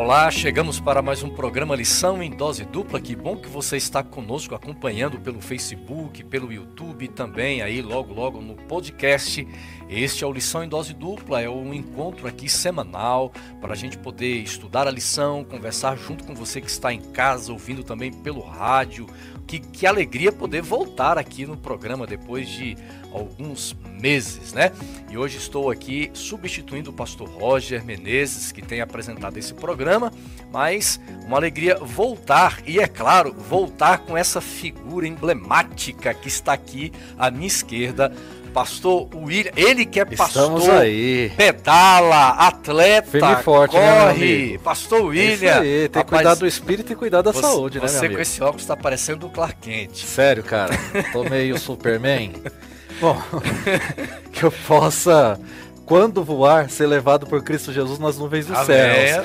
Olá, chegamos para mais um programa Lição em Dose Dupla. Que bom que você está conosco acompanhando pelo Facebook, pelo YouTube também aí logo logo no podcast. Este é o Lição em Dose Dupla, é um encontro aqui semanal para a gente poder estudar a lição, conversar junto com você que está em casa, ouvindo também pelo rádio. Que, que alegria poder voltar aqui no programa depois de alguns meses, né? E hoje estou aqui substituindo o pastor Roger Menezes, que tem apresentado esse programa, mas uma alegria voltar e, é claro, voltar com essa figura emblemática que está aqui à minha esquerda, Pastor William, ele que é Estamos pastor, aí. pedala, atleta, Firme forte, né, corre. amigo? Pastor É William, Isso aí, tem que cuidar do espírito e cuidar da você, saúde, né, Você com esse óculos está parecendo o Clark Kent. Sério, cara, tô meio Superman. Bom, que eu possa, quando voar, ser levado por Cristo Jesus nas nuvens céus.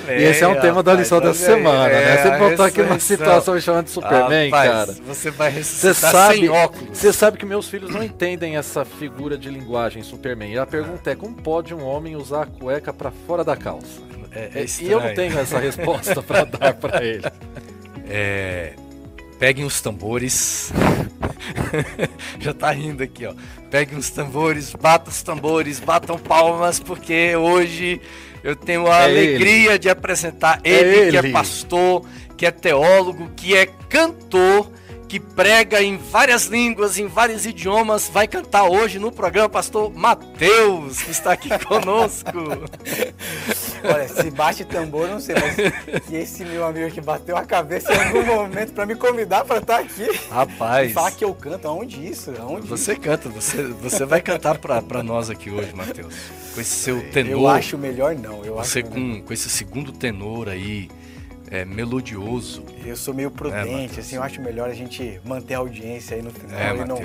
amém, e esse é um tema da lição dessa amém. semana, né? Sempre voltar aqui ressurreição. situação chamando de Superman, Rapaz, cara. Você vai Você ressuscitar sabe, sem óculos. você sabe que meus filhos não entendem essa figura de linguagem Superman. E a pergunta é: como pode um homem usar a cueca pra fora da calça? É, é e eu não tenho essa resposta pra dar pra ele. É, peguem os tambores. Já tá rindo aqui, ó. Peguem os tambores, batam os tambores, batam palmas, porque hoje eu tenho a É alegria de apresentar É ele, que é ele. pastor, que é teólogo, que é cantor, que prega em várias línguas, em vários idiomas. Vai cantar hoje no programa pastor Mateus, que está aqui conosco. Olha, se bate tambor, não sei, mas que esse meu amigo que bateu a cabeça em algum momento pra me convidar pra estar aqui. Rapaz. Falar que eu canto, aonde isso? Aonde Você canta, você, você vai cantar pra nós aqui hoje, Matheus. Com esse seu tenor. Eu acho melhor não, eu você acho com, com esse segundo tenor aí, é, melodioso. Eu sou meio É, prudente, Matheus. assim, eu acho melhor a gente manter a audiência aí no final É, e, não,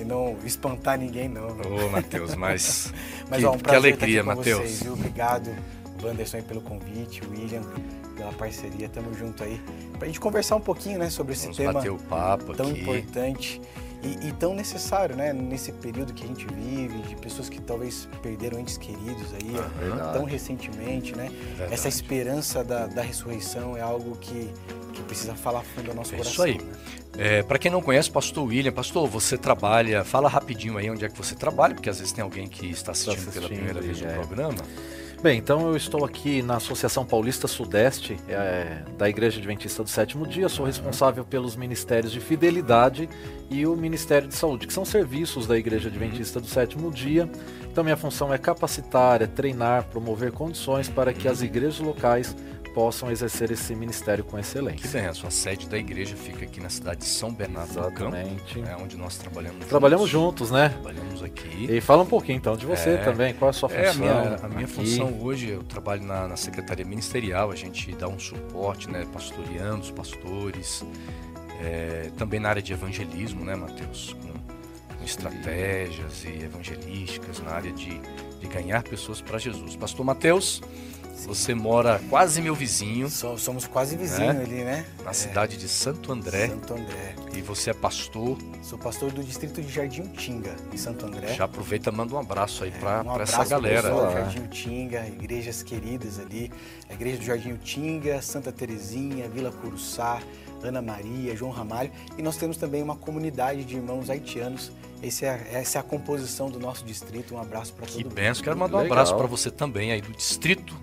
e não espantar ninguém, não. Ô, Matheus, mas. Mas que, ó, um que alegria, Matheus. vocês, viu? Obrigado, Wanderson, aí, pelo convite, William, pela parceria, tamo junto aí. Pra gente conversar um pouquinho, né, sobre esse Vamos tema bater o papo tão aqui. importante e, e tão necessário, né? Nesse período que a gente vive, de pessoas que talvez perderam entes queridos aí, Aham. Verdade. tão recentemente, né? Verdade. Essa esperança da, da ressurreição é algo que, que precisa falar fundo ao nosso É coração. isso aí. né? É, para quem não conhece, Pastor William, Pastor, você trabalha, fala rapidinho aí onde é que você trabalha, porque às vezes tem alguém que está assistindo, pela assistindo, primeira vez o é. programa. Bem, então eu estou aqui na Associação Paulista Sudeste, é, da Igreja Adventista do Sétimo Dia. Sou responsável pelos ministérios de fidelidade e o Ministério de Saúde, que são serviços da Igreja Adventista do Sétimo Dia. Então, minha função é capacitar, é treinar, promover condições para que as igrejas locais possam exercer esse ministério com Que excelência. bem, a sua sede da igreja fica aqui na cidade de São Bernardo do Campo, Exatamente. é onde nós trabalhamos Trabalhamos juntos. juntos, né? Trabalhamos aqui. E fala um pouquinho então de você É. também, qual é a sua função? É, a minha, a minha função hoje, eu trabalho na, na Secretaria Ministerial, a gente dá um suporte, né, pastoreando os pastores, é, também na área de evangelismo, né, Matheus? Com, com estratégias e evangelísticas na área de, de ganhar pessoas para Jesus. Pastor Você mora quase meu vizinho, So- somos quase vizinhos É? ali, né? na É, cidade de Santo André, Santo André. e você é pastor. Sou pastor do distrito de Jardim Tinga, em Santo André. Já aproveita e manda um abraço aí para um essa galera. pessoal Olá. Jardim Tinga, igrejas queridas ali. A igreja do Jardim Tinga, Santa Terezinha, Vila Curuçá, Ana Maria, João Ramalho. E nós temos também uma comunidade de irmãos haitianos. Esse é, essa é a composição do nosso distrito. Um abraço para todo Que mundo. benção. Quero mandar um Legal. abraço para você também aí do distrito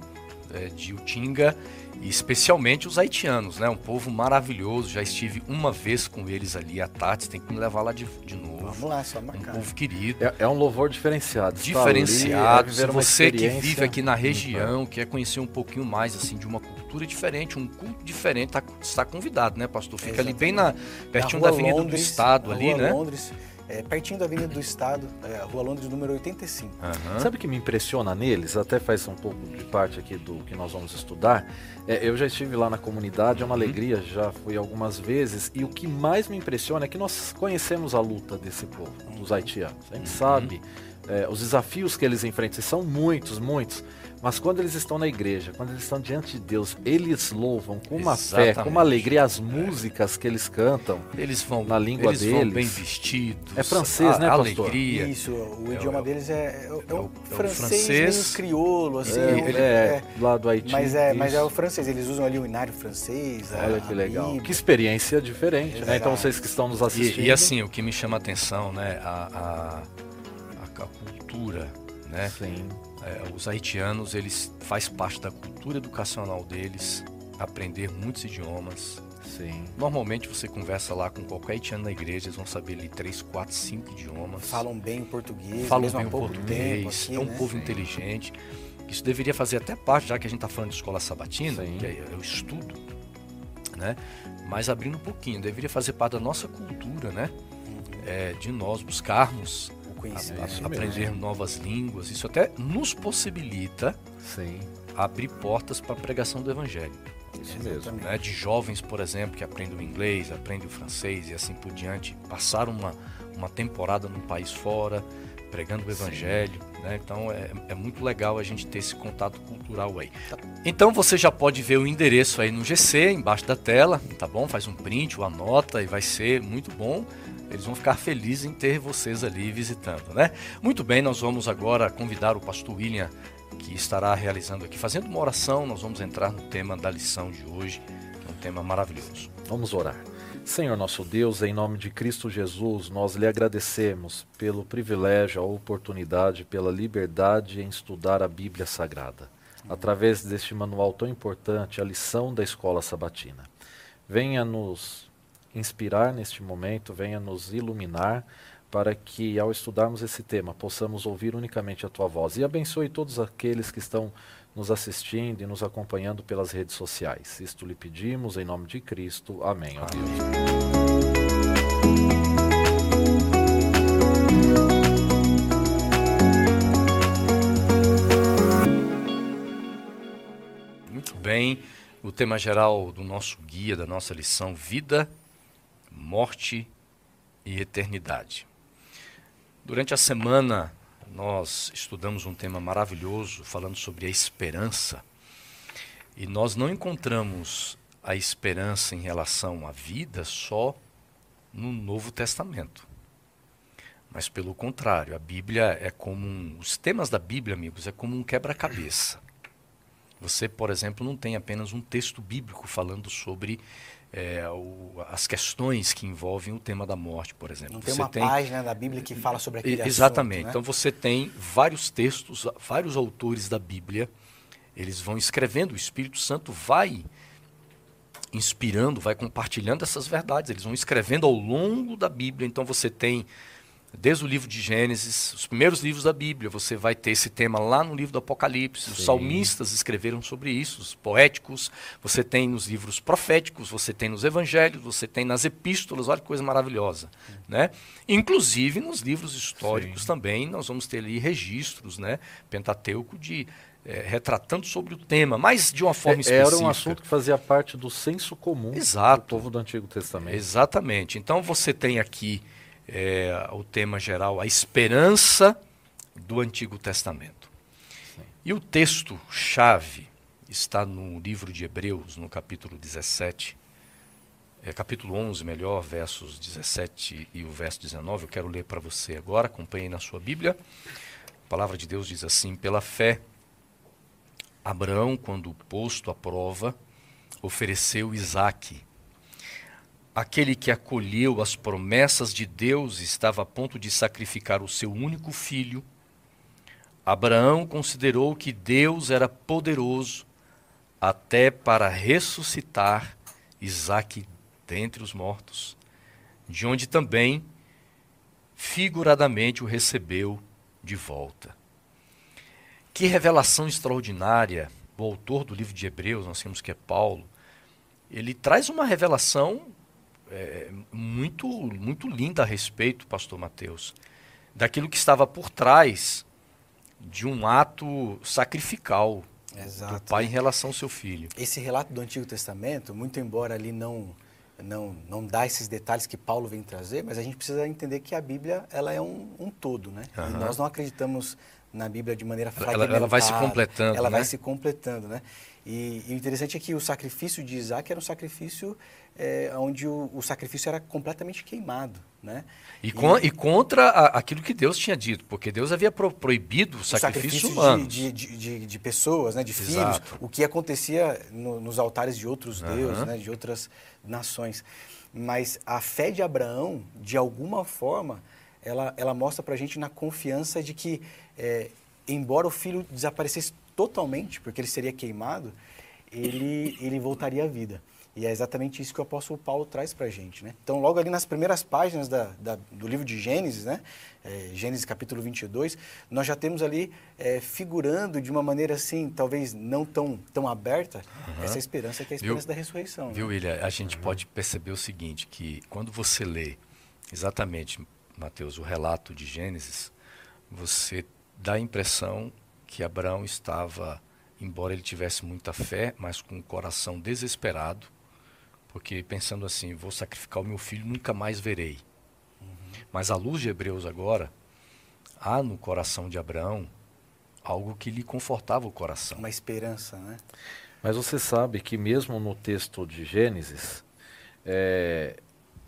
é, de Utinga e especialmente os haitianos, né? Um povo maravilhoso. Já estive uma vez com eles ali à tarde. Tem que me levar lá de, de novo. Vamos lá, só Um marcar. povo querido. É, é um louvor diferenciado. Diferenciado, ali, é viver se você que vive aqui na região, quer conhecer um pouquinho mais assim de uma cultura diferente, um culto diferente, tá, está convidado, né, pastor? Fica ali bem na pertinho da Rua Avenida do Londres, Estado na ali, né? Londres, é, pertinho da Avenida do Estado, é, Rua Londres número 85. Aham. Sabe o que me impressiona neles? Até faz um pouco de parte aqui do que nós vamos estudar. É, eu já estive lá na comunidade, é uma Uhum. alegria, já fui algumas vezes. E o que mais me impressiona é que nós conhecemos a luta desse povo, dos haitianos. A gente Uhum. sabe é, os desafios que eles enfrentam, e são muitos, muitos. Mas quando eles estão na igreja, quando eles estão diante de Deus, eles louvam com uma Exatamente. fé, com uma alegria as músicas que eles cantam. Eles vão Na língua eles vão deles. bem vestidos. É francês, a, né, a pastor? alegria. Isso, o É idioma o- deles é, é, o- é é o o- é o francês, francês. meio crioulo, assim. É, é, é. lá do Haiti. Mas é, mas é o francês, eles usam ali o inário francês. Olha a que legal. Bíblia. Que experiência diferente, né? Então vocês que estão nos assistindo. E, e assim, o que me chama a atenção, né? A, a, a- a cultura, né? Sim. É, os haitianos, eles faz parte da cultura educacional deles aprender muitos idiomas. Sim. Normalmente você conversa lá com qualquer haitiano na igreja, eles vão saber ali três, quatro, cinco idiomas. Falam bem o português, falam mesmo bem o português, tempo. Aqui, é um né? povo Sim. inteligente. Isso deveria fazer até parte, já que a gente está falando de escola sabatina, Sim. que é, é o estudo, né? Mas abrindo um pouquinho, deveria fazer parte da nossa cultura, né? É, de nós buscarmos O a- conhecimento. a- mesmo. aprender novas línguas. Isso até nos possibilita Sim. abrir portas para a pregação do evangelho. Isso mesmo. Né, de jovens, por exemplo, que aprendem o inglês, aprendem o francês e assim por diante, passaram uma, uma temporada num país fora, pregando o evangelho, né? Então é, é muito legal a gente ter esse contato cultural aí. Então você já pode ver o endereço aí no GC, embaixo da tela, tá bom? Faz um print, ou anota e vai ser muito bom. Eles vão ficar felizes em ter vocês ali visitando, né? Muito bem, nós vamos agora convidar o pastor William, que estará realizando aqui, fazendo uma oração. Nós vamos entrar no tema da lição de hoje, que é um tema maravilhoso. Vamos orar. Senhor nosso Deus, em nome de Cristo Jesus, nós lhe agradecemos pelo privilégio, a oportunidade, pela liberdade em estudar a Bíblia Sagrada, através deste manual tão importante, a lição da escola sabatina. Venha nos inspirar neste momento, venha nos iluminar, para que ao estudarmos esse tema possamos ouvir unicamente a tua voz. E abençoe todos aqueles que estão nos assistindo e nos acompanhando pelas redes sociais. Isto lhe pedimos em nome de Cristo. Amém. ó Deus. Muito bem, o tema geral do nosso guia, da nossa lição, vida, morte e eternidade. Durante a semana, nós estudamos um tema maravilhoso, falando sobre a esperança. E nós não encontramos a esperança em relação à vida só no Novo Testamento. Mas pelo contrário, a Bíblia é como um, os temas da Bíblia, amigos, é como um quebra-cabeça. Você, por exemplo, não tem apenas um texto bíblico falando sobre é, o- as questões que envolvem o tema da morte, por exemplo. Não tem Você uma página da Bíblia que fala sobre aquele E- assunto, Exatamente. né? Então você tem vários textos, vários autores da Bíblia, eles vão escrevendo, o Espírito Santo vai inspirando, vai compartilhando essas verdades, eles vão escrevendo ao longo da Bíblia. Então você tem desde o livro de Gênesis, os primeiros livros da Bíblia, você vai ter esse tema lá no livro do Apocalipse. Os Sim. salmistas escreveram sobre isso, os poéticos, você tem nos livros proféticos, você tem nos evangelhos, você tem nas epístolas, olha que coisa maravilhosa, né? Inclusive nos livros históricos Sim. também nós vamos ter ali registros, né, Pentateuco de eh, retratando sobre o tema, mas de uma forma É- específica. Era um assunto que fazia parte do senso comum Exato. do povo do Antigo Testamento. Exatamente. Então você tem aqui é, o tema geral, a esperança do Antigo Testamento. E o texto-chave está no livro de Hebreus, no capítulo 17, é, capítulo 11, melhor, versos 17 e o verso 19. Eu quero ler para você agora, acompanhe na sua Bíblia. A palavra de Deus diz assim: pela fé, Abraão, quando posto à prova, ofereceu Isaque. Aquele que acolheu as promessas de Deus estava a ponto de sacrificar o seu único filho. Abraão considerou que Deus era poderoso até para ressuscitar Isaque dentre os mortos, de onde também figuradamente o recebeu de volta. Que revelação extraordinária! O autor do livro de Hebreus, nós temos que é Paulo, ele traz uma revelação é, muito, muito linda a respeito, pastor Mateus, daquilo que estava por trás de um ato sacrificial do Exato. pai em relação ao seu filho. Esse relato do Antigo Testamento, muito embora ali não não, não dá esses detalhes que Paulo vem trazer, mas a gente precisa entender que a Bíblia ela é um, um todo, né? Aham. E nós não acreditamos na Bíblia de maneira Ela- fragmentada. ela vai se completando, Ela né? vai se completando, né? E, e o interessante é que o sacrifício de Isaac era um sacrifício é, onde o, o sacrifício era completamente queimado, né? E, con- e contra a- aquilo que Deus tinha dito, porque Deus havia pro- proibido o o sacrifício, humano. De, de, de, de pessoas, né, de Exato. filhos, o que acontecia no- nos altares de outros Aham. deuses, né, de outras nações. Mas a fé de Abraão, de alguma forma, ela, ela mostra para a gente na confiança de que, é, embora o filho desaparecesse totalmente, porque ele seria queimado, ele, ele voltaria à vida. E é exatamente isso que o apóstolo Paulo traz para a gente. Né? Então, logo ali nas primeiras páginas da, da- do livro de Gênesis, né? É, Gênesis capítulo 22, nós já temos ali é, figurando de uma maneira assim, talvez não tão, tão aberta, essa esperança que é a Viu? esperança da ressurreição. né? Viu, William? A gente pode perceber o seguinte, que quando você lê exatamente, Mateus, o relato de Gênesis, você dá a impressão que Abraão estava, embora ele tivesse muita fé, mas com o coração desesperado, porque pensando assim, vou sacrificar o meu filho, nunca mais verei. Mas à luz de Hebreus agora, há no coração de Abraão algo que lhe confortava o coração. Uma esperança, né? Mas você sabe que mesmo no texto de Gênesis, é,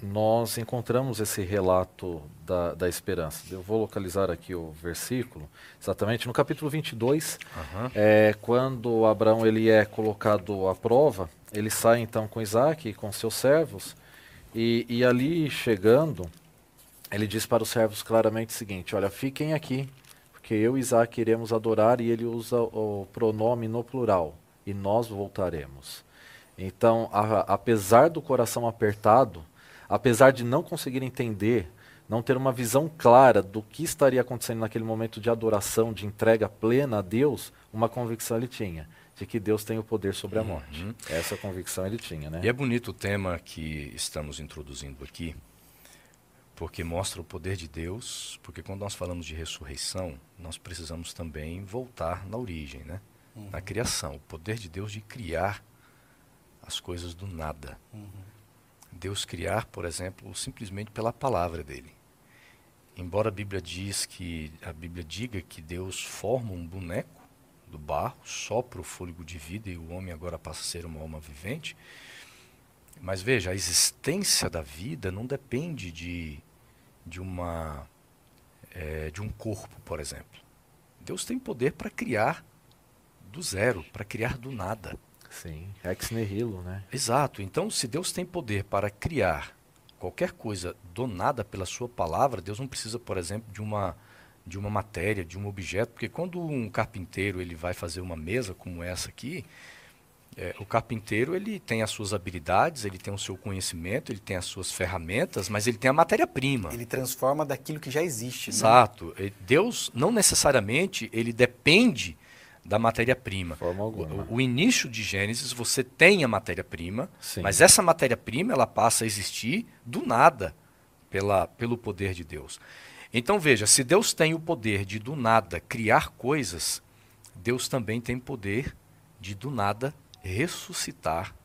nós encontramos esse relato da, da esperança. Eu vou localizar aqui o versículo, exatamente no capítulo 22, Aham. é, quando Abraão ele é colocado à prova, ele sai então com Isaac e com seus servos, e, e ali chegando, ele diz para os servos claramente o seguinte: Olha, fiquem aqui, porque eu e Isaac iremos adorar, e ele usa o pronome no plural, e nós voltaremos. Então, a- apesar do coração apertado, apesar de não conseguir entender, não ter uma visão clara do que estaria acontecendo naquele momento de adoração, de entrega plena a Deus, uma convicção ele tinha, de que Deus tem o poder sobre a morte. Uhum. Essa convicção ele tinha, né? E é bonito o tema que estamos introduzindo aqui, porque mostra o poder de Deus, porque quando nós falamos de ressurreição, nós precisamos também voltar na origem, né? Na criação, o poder de Deus de criar as coisas do nada. Deus criar, por exemplo, simplesmente pela palavra dele. Embora a Bíblia diz que a Bíblia diga que Deus forma um boneco do barro, sopra o fôlego de vida e o homem agora passa a ser uma alma vivente, mas veja, a existência da vida não depende de, de, uma, eh, de um corpo, por exemplo. Deus tem poder para criar do zero, para criar do nada. Sim, ex nihilo, né? Exato. Então, se Deus tem poder para criar qualquer coisa do nada pela sua palavra, Deus não precisa, por exemplo, de uma de uma matéria, de um objeto, porque quando um carpinteiro ele vai fazer uma mesa como essa aqui, é, o carpinteiro ele tem as suas habilidades, ele tem o seu conhecimento, ele tem as suas ferramentas, mas ele tem a matéria-prima. Ele transforma daquilo que já existe. né? Exato. E Deus não necessariamente ele depende da matéria-prima. O, o início de Gênesis, você tem a matéria-prima, mas essa matéria-prima ela passa a existir do nada pela, pelo poder de Deus. Então veja, se Deus tem o poder de do nada criar coisas, Deus também tem poder de do nada ressuscitar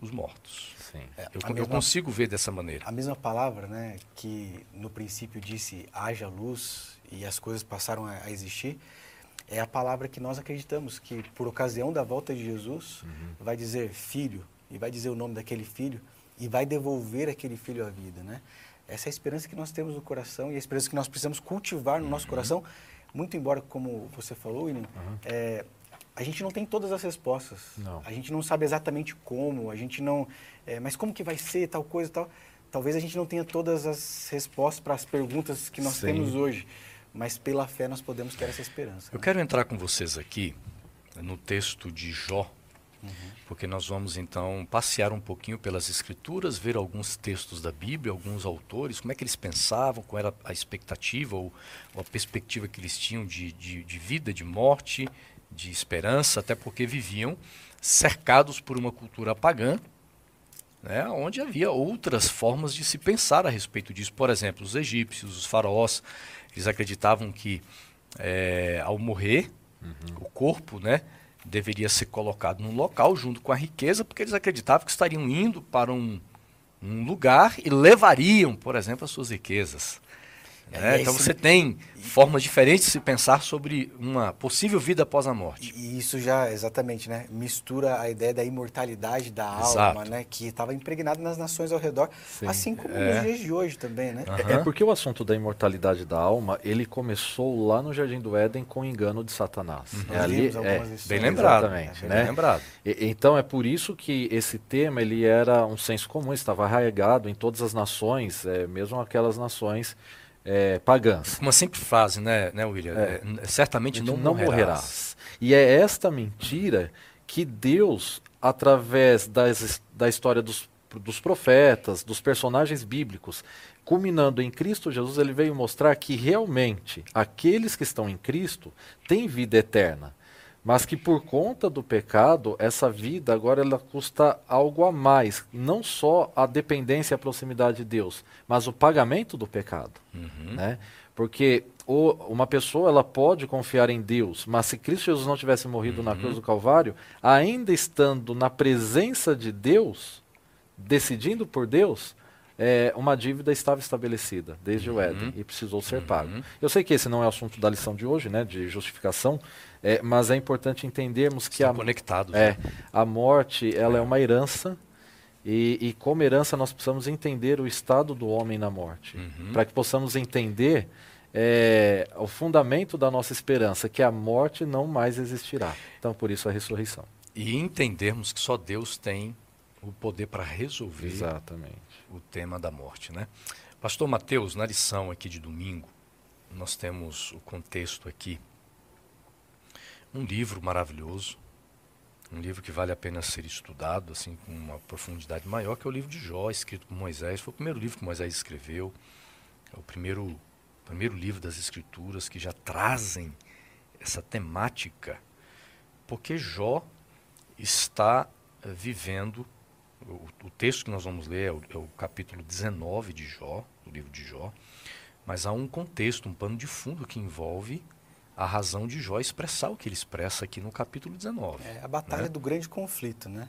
os mortos. Sim. É, Eu, a eu mesma- consigo ver dessa maneira. A mesma palavra, né, que no princípio disse haja luz e as coisas passaram a, a existir, é a palavra que nós acreditamos que por ocasião da volta de Jesus vai dizer filho e vai dizer o nome daquele filho e vai devolver aquele filho à vida, né? Essa é a esperança que nós temos no coração e a esperança que nós precisamos cultivar no nosso coração, muito embora como você falou, William, é, a gente não tem todas as respostas. Não. A gente não sabe exatamente como, a gente não. é, mas como que vai ser tal coisa tal? Talvez a gente não tenha todas as respostas para as perguntas que nós Sim. temos hoje, mas pela fé nós podemos ter essa esperança. Eu né? quero entrar com vocês aqui no texto de Jó, porque nós vamos então passear um pouquinho pelas escrituras, ver alguns textos da Bíblia, alguns autores, como é que eles pensavam, qual era a expectativa ou, ou a perspectiva que eles tinham de, de, de vida, de morte, de esperança, até porque viviam cercados por uma cultura pagã, né, onde havia outras formas de se pensar a respeito disso. Por exemplo, os egípcios, os faraós, eles acreditavam que eh, ao morrer, o corpo né, deveria ser colocado num local junto com a riqueza, porque eles acreditavam que estariam indo para um, um lugar e levariam, por exemplo, as suas riquezas. Né? Então você tem formas diferentes de se pensar sobre uma possível vida após a morte. E isso já, exatamente, né? Mistura a ideia da imortalidade da Exato. alma, né? Que estava impregnada nas nações ao redor, Sim. assim como é. nos dias de hoje também, né? Uhum. É porque o assunto da imortalidade da alma, ele começou lá no Jardim do Éden com o engano de Satanás. Uhum. É, ali, é, bem lembrado. Exatamente, é, bem né? lembrado. E, então é por isso que esse tema, ele era um senso comum, estava arraigado em todas as nações, é, mesmo aquelas nações é, pagãs. Uma simples frase, né, né William? É. É, certamente não, não morrerás. morrerás. E é esta mentira que Deus, através das, da história dos, dos profetas, dos personagens bíblicos, culminando em Cristo Jesus, ele veio mostrar que realmente aqueles que estão em Cristo têm vida eterna mas que por conta do pecado, essa vida agora ela custa algo a mais, não só a dependência e a proximidade de Deus, mas o pagamento do pecado, uhum. né? Porque o, uma pessoa ela pode confiar em Deus, mas se Cristo Jesus não tivesse morrido uhum. na cruz do Calvário, ainda estando na presença de Deus, decidindo por Deus, é, uma dívida estava estabelecida desde uhum. o Éden e precisou ser uhum. pago. Eu sei que esse não é o assunto da lição de hoje, né, de justificação, é, mas é importante entendermos que a, é, né? a morte ela é. é uma herança e, e, como herança nós precisamos entender o estado do homem na morte, uhum. para que possamos entender é, o fundamento da nossa esperança, que a morte não mais existirá. Então, por isso a ressurreição. E entendermos que só Deus tem o poder para resolver Exatamente. o tema da morte, né? Pastor Mateus, na lição aqui de domingo, nós temos o contexto aqui um livro maravilhoso, um livro que vale a pena ser estudado, assim, com uma profundidade maior, que é o livro de Jó, escrito por Moisés. Foi o primeiro livro que Moisés escreveu, é o primeiro, primeiro livro das Escrituras que já trazem essa temática, porque Jó está uh, vivendo, o, o, texto que nós vamos ler é o, é o capítulo 19 de Jó, do livro de Jó, mas há um contexto, um pano de fundo que envolve a razão de Jó expressar o que ele expressa aqui no capítulo 19. É a batalha né? do grande conflito, né?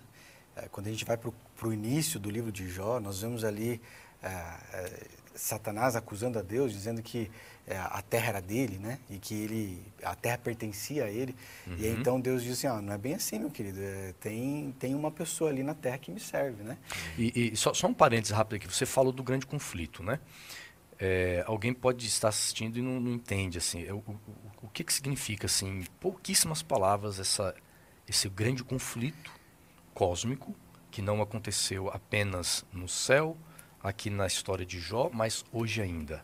É, quando a gente vai para o início do livro de Jó, nós vemos ali é, é, Satanás acusando a Deus, dizendo que é, a terra era dele, né? E que ele, a terra pertencia a ele. Uhum. E aí, então Deus diz assim, ó, não é bem assim, meu querido. É, tem, tem uma pessoa ali na terra que me serve, né? E, e só, só um parênteses rápido aqui. Você falou do grande conflito, né? É, alguém pode estar assistindo e não, não entende assim. O, o, o, que, que significa assim em pouquíssimas palavras essa, esse grande conflito cósmico que não aconteceu apenas no céu aqui na história de Jó mas hoje ainda.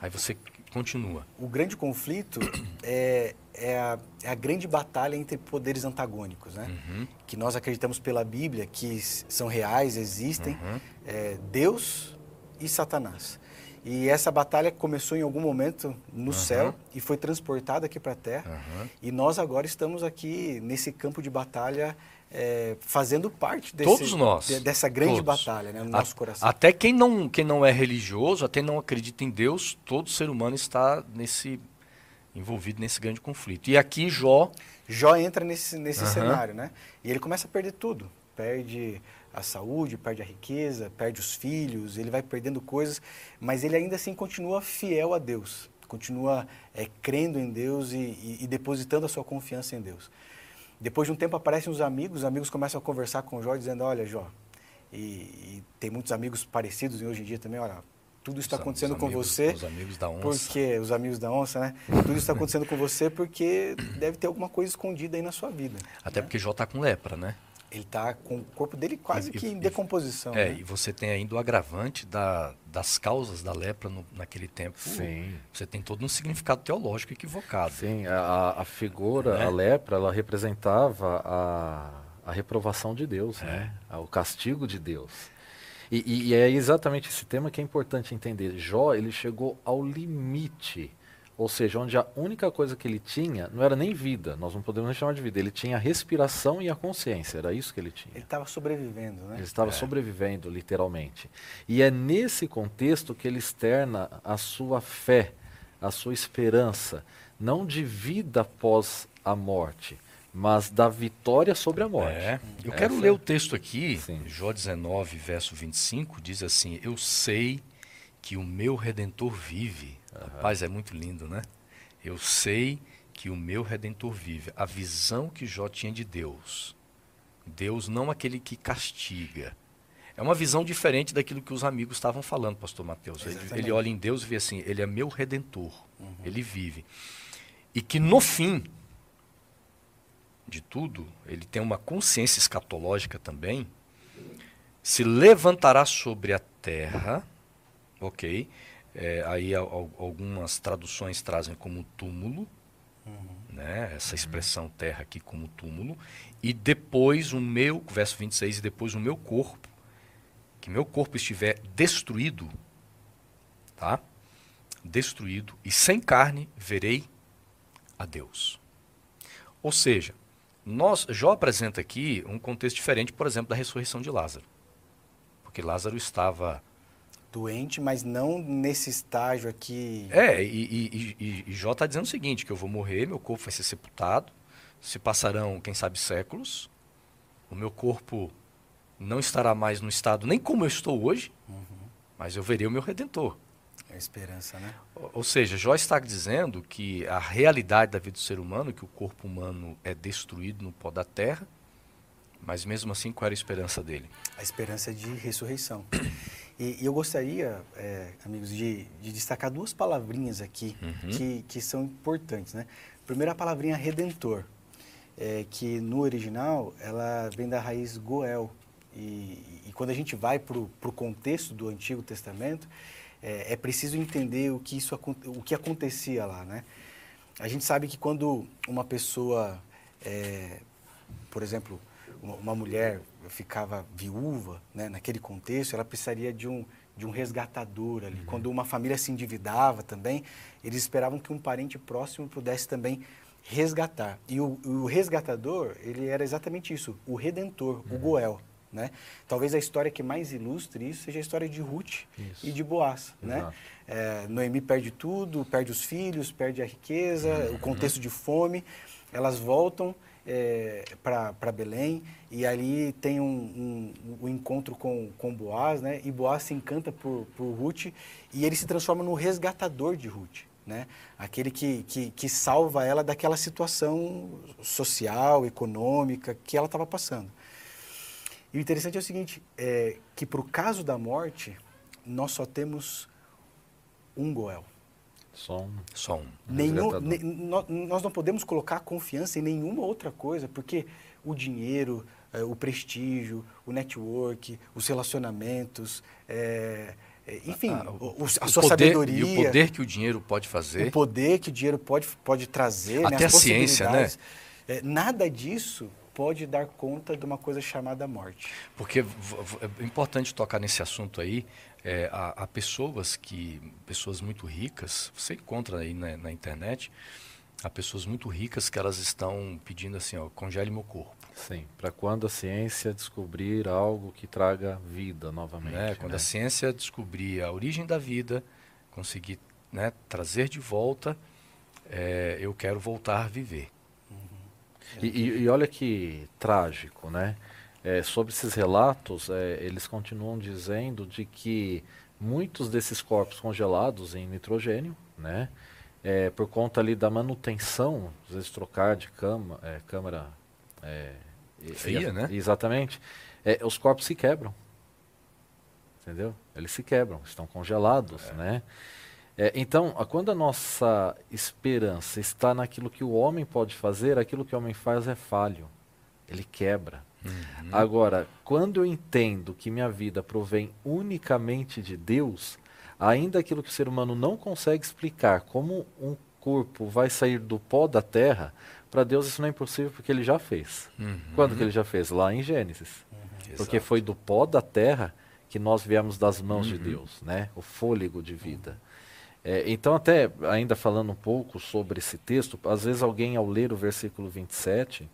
Aí você continua. O grande conflito é, é, a, é a grande batalha entre poderes antagônicos né? Uhum. que nós acreditamos pela Bíblia que são reais existem. Uhum. é, Deus e Satanás e essa batalha começou em algum momento no uhum. céu e foi transportada aqui para a terra. Uhum. E nós agora estamos aqui nesse campo de batalha é, fazendo parte desse, Todos nós. De, dessa grande Todos. batalha né, no nosso coração. Até quem não, quem não é religioso, até não acredita em Deus, todo ser humano está nesse envolvido nesse grande conflito. E aqui Jó... Jó entra nesse, nesse uhum. cenário, né? E ele começa a perder tudo. Perde a saúde, perde a riqueza, perde os filhos, ele vai perdendo coisas, mas ele ainda assim continua fiel a Deus, continua é, crendo em Deus e, e, e, depositando a sua confiança em Deus. Depois de um tempo aparecem os amigos, os amigos começam a conversar com Jó, dizendo, olha Jó, e, e tem muitos amigos parecidos hoje em dia também, olha, tudo está acontecendo com amigos, você. Os amigos da onça. Porque, os amigos da onça, né? Tudo está acontecendo com você porque deve ter alguma coisa escondida aí na sua vida. Até né? porque Jó está com lepra, né? Ele está com o corpo dele quase e, que em decomposição. É, né? e você tem ainda o agravante da, das causas da lepra no, naquele tempo. Sim. Você tem todo um significado teológico equivocado. Sim, a, a figura, é? a lepra, ela representava a, a reprovação de Deus, é. né? o castigo de Deus. E, e, e é exatamente esse tema que é importante entender. Jó, ele chegou ao limite ou seja, onde a única coisa que ele tinha não era nem vida, nós não podemos nem chamar de vida, ele tinha a respiração e a consciência, era isso que ele tinha. Ele estava sobrevivendo, né? Ele estava é. sobrevivendo, literalmente. E é nesse contexto que ele externa a sua fé, a sua esperança, não de vida após a morte, mas da vitória sobre a morte. É. Eu Essa quero é- ler o texto aqui, Sim. Jó 19, verso 25, diz assim: Eu sei que o meu redentor vive. Rapaz, é muito lindo, né? Eu sei que o meu redentor vive. A visão que Jó tinha de Deus. Deus não aquele que castiga. É uma visão diferente daquilo que os amigos estavam falando, pastor Mateus. Ele, ele olha em Deus e vê assim, ele é meu redentor. Ele vive. E que no fim de tudo, ele tem uma consciência escatológica também, se levantará sobre a terra, ok? É, aí al- al- algumas traduções trazem como túmulo, né? Essa expressão terra aqui como túmulo, e depois o meu, verso 26, e depois o meu corpo, que meu corpo estiver destruído, tá? Destruído e sem carne verei a Deus. Ou seja, nós, Jó apresenta aqui um contexto diferente, por exemplo, da ressurreição de Lázaro. Porque Lázaro estava. Doente, mas não nesse estágio aqui. É, e, e, e, e Jó está dizendo o seguinte: que eu vou morrer, meu corpo vai ser sepultado, se passarão, quem sabe, séculos, o meu corpo não estará mais no estado nem como eu estou hoje, mas eu verei o meu redentor. É a esperança, né? Ou ou seja, Jó está dizendo que a realidade da vida do ser humano, que o corpo humano é destruído no pó da terra, mas mesmo assim, qual era a esperança dele? A esperança de ressurreição. E, e eu gostaria, é, amigos, de, de destacar duas palavrinhas aqui Uhum. que, que são importantes, né? Primeiro, a palavrinha redentor, é, que no original ela vem da raiz goel. E, e quando a gente vai para o contexto do Antigo Testamento, é, é preciso entender o que, isso, o que acontecia lá, né? A gente sabe que quando uma pessoa, é, por exemplo, uma, uma mulher ficava viúva, né, naquele contexto, ela precisaria de um, de um resgatador ali. Quando uma família se endividava também, eles esperavam que um parente próximo pudesse também resgatar. E o, o resgatador, ele era exatamente isso, o redentor, o Goel. Né? Talvez a história que mais ilustre isso seja a história de Ruth Isso. e de Boaz. Né? É, Noemi perde tudo, perde os filhos, perde a riqueza, o contexto de fome. Elas voltam para Belém e ali tem um, um, um encontro com, com Boaz, né? E Boaz se encanta por, por Ruth e ele se transforma no resgatador de Ruth, né? Aquele que, que, que salva ela daquela situação social, econômica que ela estava passando. E o interessante é o seguinte, é que para o caso da morte, nós só temos um Goel. Só um. Só um. Nenhum, ne- nó- nós não podemos colocar confiança em nenhuma outra coisa, porque o dinheiro, eh, o prestígio, o network, os relacionamentos, eh, enfim, Ah, o- o- a o sua poder- sabedoria, E o poder que o dinheiro pode fazer. o poder que o dinheiro pode, pode trazer, né, Até as a ciência, né? possibilidades. Eh, nada disso pode dar conta de uma coisa chamada morte. Porque é importante tocar nesse assunto aí. É, há, há pessoas que, pessoas muito ricas, você encontra aí na, na internet, há pessoas muito ricas que elas estão pedindo assim, ó, congele meu corpo. Sim, para quando a ciência descobrir algo que traga vida novamente. né? Quando né? a ciência descobrir a origem da vida, conseguir né, trazer de volta, é, eu quero voltar a viver. E, e- e olha que trágico, né? É, sobre esses relatos, é, eles continuam dizendo de que muitos desses corpos congelados em nitrogênio, né? É, por conta ali da manutenção, às vezes trocar de cama, é, câmara é, Fria, né? Exatamente. É, os corpos se quebram. Entendeu? Eles se quebram, estão congelados, né? Então, quando a nossa esperança está naquilo que o homem pode fazer, aquilo que o homem faz é falho. Ele quebra. Agora, quando eu entendo que minha vida provém unicamente de Deus, ainda aquilo que o ser humano não consegue explicar, como um corpo vai sair do pó da terra, para Deus isso não é impossível porque ele já fez. Uhum. Quando que ele já fez? Lá em Gênesis. Porque Exato. foi do pó da terra que nós viemos das mãos de Uhum. Deus, né? O fôlego de vida. É, então, até ainda falando um pouco sobre esse texto, às vezes alguém ao ler o versículo 27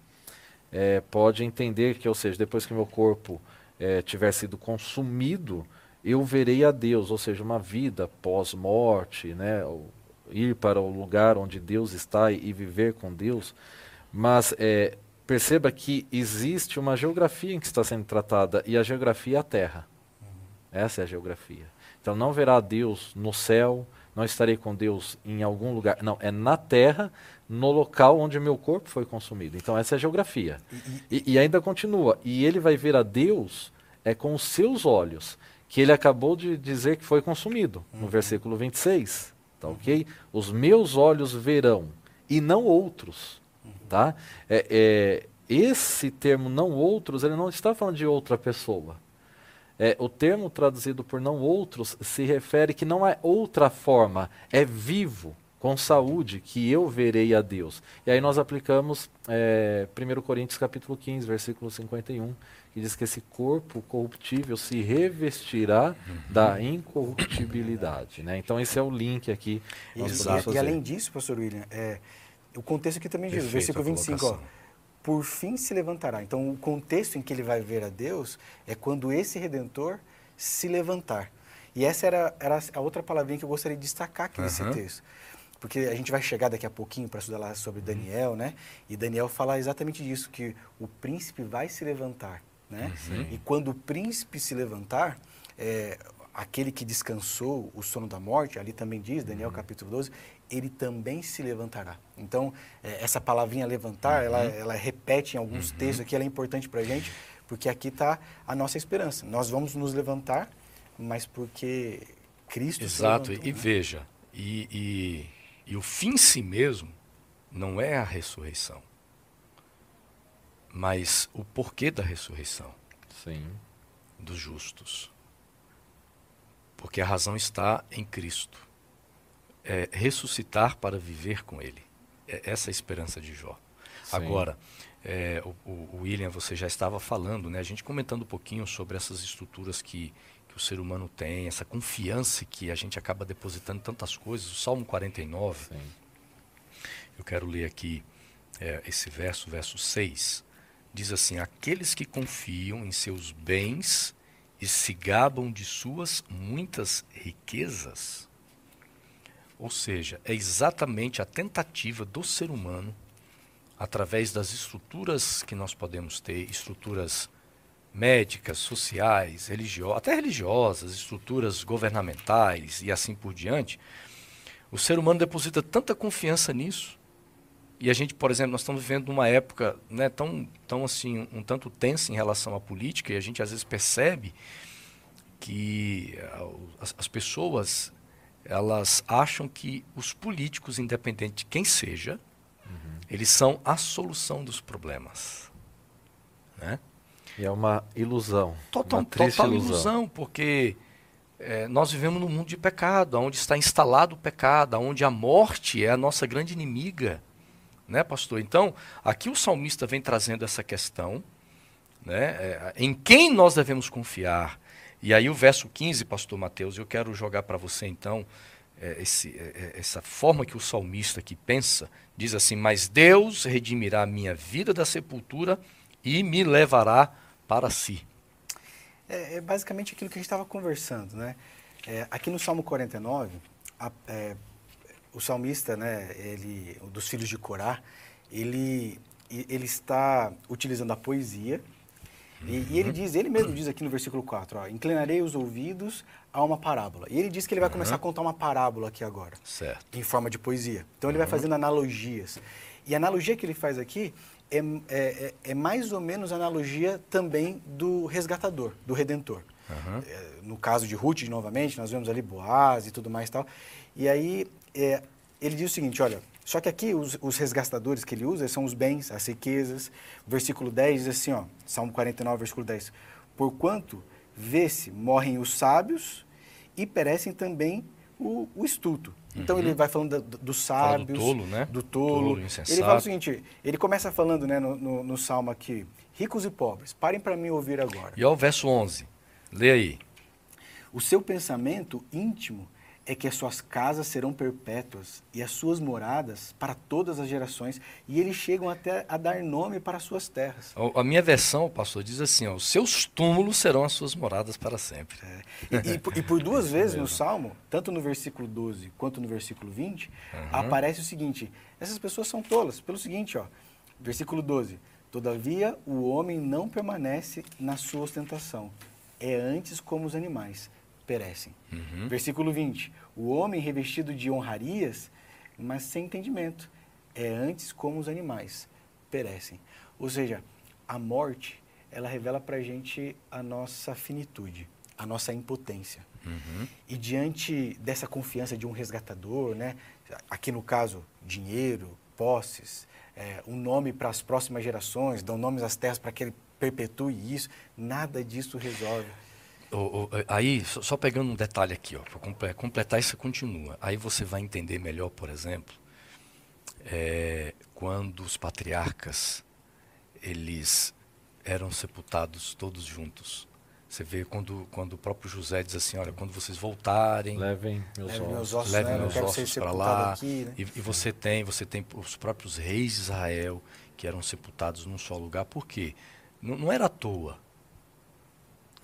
é, pode entender que, ou seja, depois que meu corpo é, tiver sido consumido, eu verei a Deus, ou seja, uma vida pós-morte, né? ir para o lugar onde Deus está e, e viver com Deus. Mas é, perceba que existe uma geografia em que está sendo tratada, e a geografia é a Terra. Essa é a geografia. Então não verá Deus no céu, não estarei com Deus em algum lugar. Não, é na Terra, no local onde meu corpo foi consumido. Então essa é a geografia. E, e, e ainda continua. E ele vai ver a Deus é com os seus olhos, que ele acabou de dizer que foi consumido, uhum. no versículo 26. Tá ok? Os meus olhos verão, e não outros. Uhum. Tá? É, é, esse termo não outros, ele não está falando de outra pessoa. É, o termo traduzido por não outros se refere que não é outra forma, é vivo, com saúde, que eu verei a Deus. E aí nós aplicamos é, 1 Coríntios capítulo 15, versículo 51, que diz que esse corpo corruptível se revestirá uhum. da incorruptibilidade. Né? Então esse é o link aqui. Exato. E, e, além disso, pastor William, é, o contexto aqui também diz, versículo 25, ó, por fim se levantará. Então, o contexto em que ele vai ver a Deus é quando esse redentor se levantar. E essa era, era a outra palavrinha que eu gostaria de destacar aqui uhum. nesse texto. Porque a gente vai chegar daqui a pouquinho para estudar lá sobre uhum. Daniel, né? E Daniel fala exatamente disso, que o príncipe vai se levantar, né? Uhum. E quando o príncipe se levantar, é, aquele que descansou o sono da morte, ali também diz, Daniel uhum. capítulo 12, ele também se levantará. Então, é, essa palavrinha levantar, uhum. ela, ela repete em alguns uhum. textos aqui, ela é importante para a gente, porque aqui está a nossa esperança. Nós vamos nos levantar, mas porque Cristo Exato, levantou, e né? veja, e, e, e o fim em si mesmo não é a ressurreição, mas o porquê da ressurreição Sim. dos justos. Porque a razão está em Cristo é, ressuscitar para viver com Ele. É essa é a esperança de Jó. Sim. Agora, é, o, o, William, você já estava falando, né, a gente comentando um pouquinho sobre essas estruturas que, que o ser humano tem, essa confiança que a gente acaba depositando em tantas coisas. O Salmo 49, Sim. eu quero ler aqui é, esse verso, verso 6, diz assim: Aqueles que confiam em seus bens e se gabam de suas muitas riquezas ou seja, é exatamente a tentativa do ser humano, através das estruturas que nós podemos ter, estruturas médicas, sociais, religiosas, até religiosas, estruturas governamentais e assim por diante, o ser humano deposita tanta confiança nisso. E a gente, por exemplo, nós estamos vivendo numa época né, tão, tão assim, um, tanto tensa em relação à política, e a gente às vezes percebe que as, as pessoas elas acham que os políticos, independente de quem seja, uhum. eles são a solução dos problemas. Né? E é uma ilusão. Total, uma total ilusão. ilusão, porque é, nós vivemos num mundo de pecado, onde está instalado o pecado, onde a morte é a nossa grande inimiga. Né, pastor? Então, aqui o salmista vem trazendo essa questão, né, é, em quem nós devemos confiar, e aí o verso 15, pastor Mateus, eu quero jogar para você então é, esse, é, é, essa forma que o salmista aqui pensa, diz assim: Mas Deus redimirá a minha vida da sepultura e me levará para si. É, é basicamente aquilo que a gente estava conversando, né? É, aqui no Salmo 49, a, é, o salmista, né, ele, dos filhos de Corá, ele, ele está utilizando a poesia e, uhum. e, ele diz, ele mesmo diz aqui no versículo 4, ó, inclinarei os ouvidos a uma parábola. E ele diz que ele vai uhum. começar a contar uma parábola aqui agora. Certo. Em forma de poesia. Então ele vai fazendo analogias. E a analogia que ele faz aqui é, é, é, mais ou menos a analogia também do resgatador, do redentor. Uhum. No caso de Ruth, novamente, nós vemos ali Boaz e tudo mais e tal. E aí é, ele diz o seguinte, olha, só que aqui os, os resgatadores que ele usa são os bens, as riquezas. O versículo 10 diz assim, ó, Salmo 49, versículo 10. Porquanto vê-se, morrem os sábios e perecem também o, o estulto. Então uhum. ele vai falando do, dos sábios, Fala do tolo, né? Do tolo. tolo ele fala o seguinte, ele começa falando né, no, no, no Salmo aqui, ricos e pobres, parem para mim ouvir agora. E ao verso 11, lê aí. O seu pensamento íntimo é que as suas casas serão perpétuas e as suas moradas para todas as gerações, e eles chegam até a dar nome para as suas terras. A minha versão, pastor, diz assim: ó, os seus túmulos serão as suas moradas para sempre. É. E, e, e, por duas vezes no Salmo, tanto no versículo 12 quanto no versículo 20, uhum. aparece o seguinte: essas pessoas são tolas, pelo seguinte, ó, versículo 12: Todavia, o homem não permanece na sua ostentação. É antes como os animais, perecem. Uhum. Versículo 20. O homem revestido de honrarias, mas sem entendimento, é antes como os animais, perecem. Ou seja, a morte, ela revela para a gente a nossa finitude, a nossa impotência. Uhum. E diante dessa confiança de um resgatador, né, aqui no caso, dinheiro, posses, é, um nome para as próximas gerações, dão nomes às terras para que ele perpetue isso, nada disso resolve. O- o- aí, só, só pegando um detalhe aqui, ó, para completar isso continua. Aí você vai entender melhor, por exemplo, é, quando os patriarcas eles eram sepultados todos juntos. Você vê quando, quando o próprio José diz assim, olha, quando vocês voltarem, Levem meus Leve meus ossos. ossos, levem né? Eu meus ossos para lá. aqui, né? E, e você tem, você tem os próprios reis de Israel que eram sepultados num só lugar. Por quê? Não, não era à toa.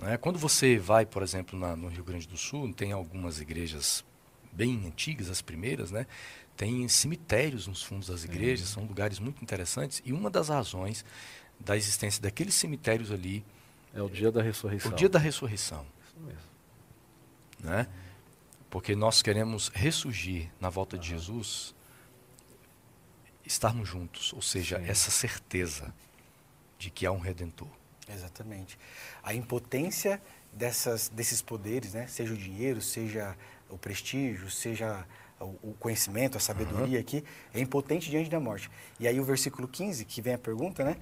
Né? Quando você vai, por exemplo, na- no Rio Grande do Sul, tem algumas igrejas bem antigas, as primeiras, né? Tem cemitérios nos fundos das igrejas, são lugares muito interessantes. E uma das razões da existência daqueles cemitérios ali É o dia da é ressurreição. o dia da ressurreição Isso mesmo. né? Porque nós queremos ressurgir na volta de Jesus, estarmos juntos, ou seja, Sim. essa certeza de que há um redentor. Exatamente. A impotência dessas, desses poderes, né? seja o dinheiro, seja o prestígio, seja o, conhecimento, a sabedoria aqui, é impotente diante da morte. E aí o versículo 15, que vem a pergunta, né?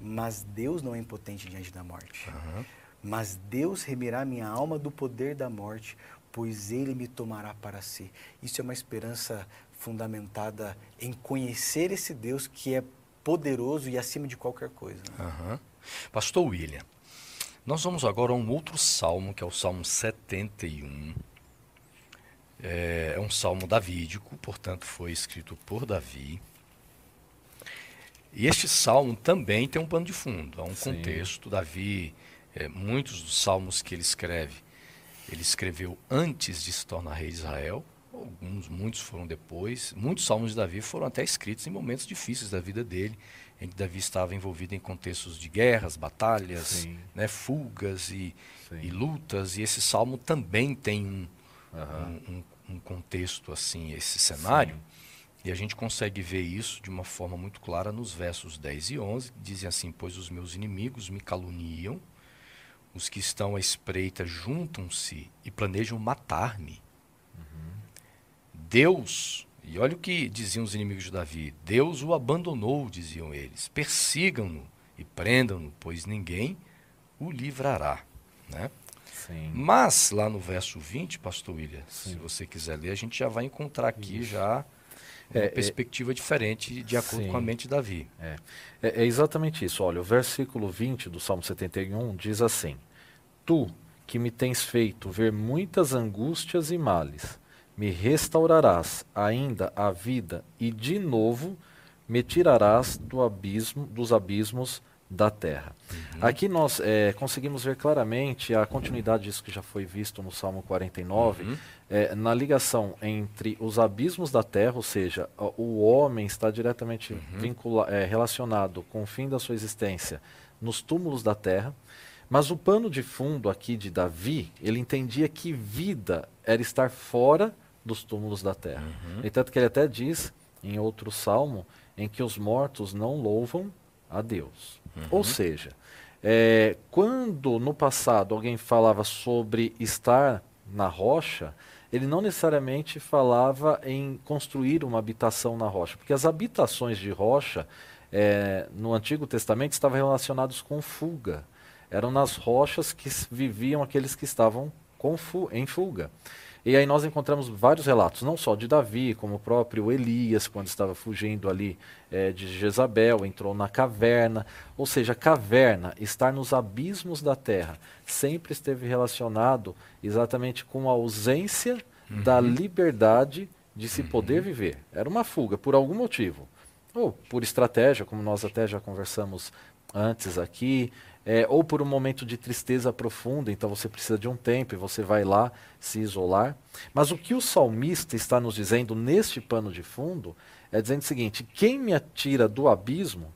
Mas Deus não é impotente diante da morte. Aham. Mas Deus remirá minha alma do poder da morte, pois Ele me tomará para si. Isso é uma esperança fundamentada em conhecer esse Deus que é poderoso e acima de qualquer coisa. né? Aham. Pastor William, nós vamos agora a um outro salmo, que é o Salmo 71. É, é um salmo davídico, portanto foi escrito por Davi. E este salmo também tem um pano de fundo, há um Sim. contexto. Davi, é, muitos dos salmos que ele escreve, ele escreveu antes de se tornar rei de Israel. Alguns, muitos foram depois. Muitos salmos de Davi foram até escritos em momentos difíceis da vida dele, em que Davi estava envolvido em contextos de guerras, batalhas, Sim. né, fugas e, Sim. e lutas. E esse salmo também tem um, Aham. um, um- um contexto assim, esse cenário. E a gente consegue ver isso de uma forma muito clara nos versos 10 e 11, que dizem assim: Pois os meus inimigos me caluniam, os que estão à espreita juntam-se e planejam matar-me. Deus, e olha o que diziam os inimigos de Davi: Deus o abandonou, diziam eles. Persigam-no e prendam-no, pois ninguém o livrará. Né? Sim. Mas, lá no verso 20, pastor William, se Sim. você quiser ler, a gente já vai encontrar aqui já uma É, é- perspectiva diferente de acordo Sim. com a mente de Davi. É, é exatamente isso. Olha, o versículo 20 do Salmo 71 diz assim: Tu, que me tens feito ver muitas angústias e males, me restaurarás ainda a vida e de novo me tirarás do abismo, dos abismos da terra. Aqui nós eh, conseguimos ver claramente a continuidade disso que já foi visto no Salmo 49, Uhum. eh, na ligação entre os abismos da terra, ou seja, o- homem está diretamente vincula- eh, relacionado com o fim da sua existência nos túmulos da terra, mas o pano de fundo aqui de Davi, ele entendia que vida era estar fora dos túmulos da terra. Uhum. E tanto que ele até diz em outro salmo em que os mortos não louvam a Deus. Ou seja, é, quando no passado alguém falava sobre estar na rocha, ele não necessariamente falava em construir uma habitação na rocha, porque as habitações de rocha é, no Antigo Testamento estavam relacionadas com fuga. Eram nas rochas que viviam aqueles que estavam em fuga. E aí nós encontramos vários relatos, não só de Davi, como o próprio Elias, quando estava fugindo ali eh, de Jezabel, entrou na caverna. Ou seja, caverna, estar nos abismos da terra, sempre esteve relacionado exatamente com a ausência da liberdade de se poder viver. Era uma fuga, por algum motivo. Ou por estratégia, como nós até já conversamos antes aqui, é, ou por um momento de tristeza profunda, então você precisa de um tempo e você vai lá se isolar. Mas o que o salmista está nos dizendo neste pano de fundo é dizendo o seguinte: quem me atira do abismo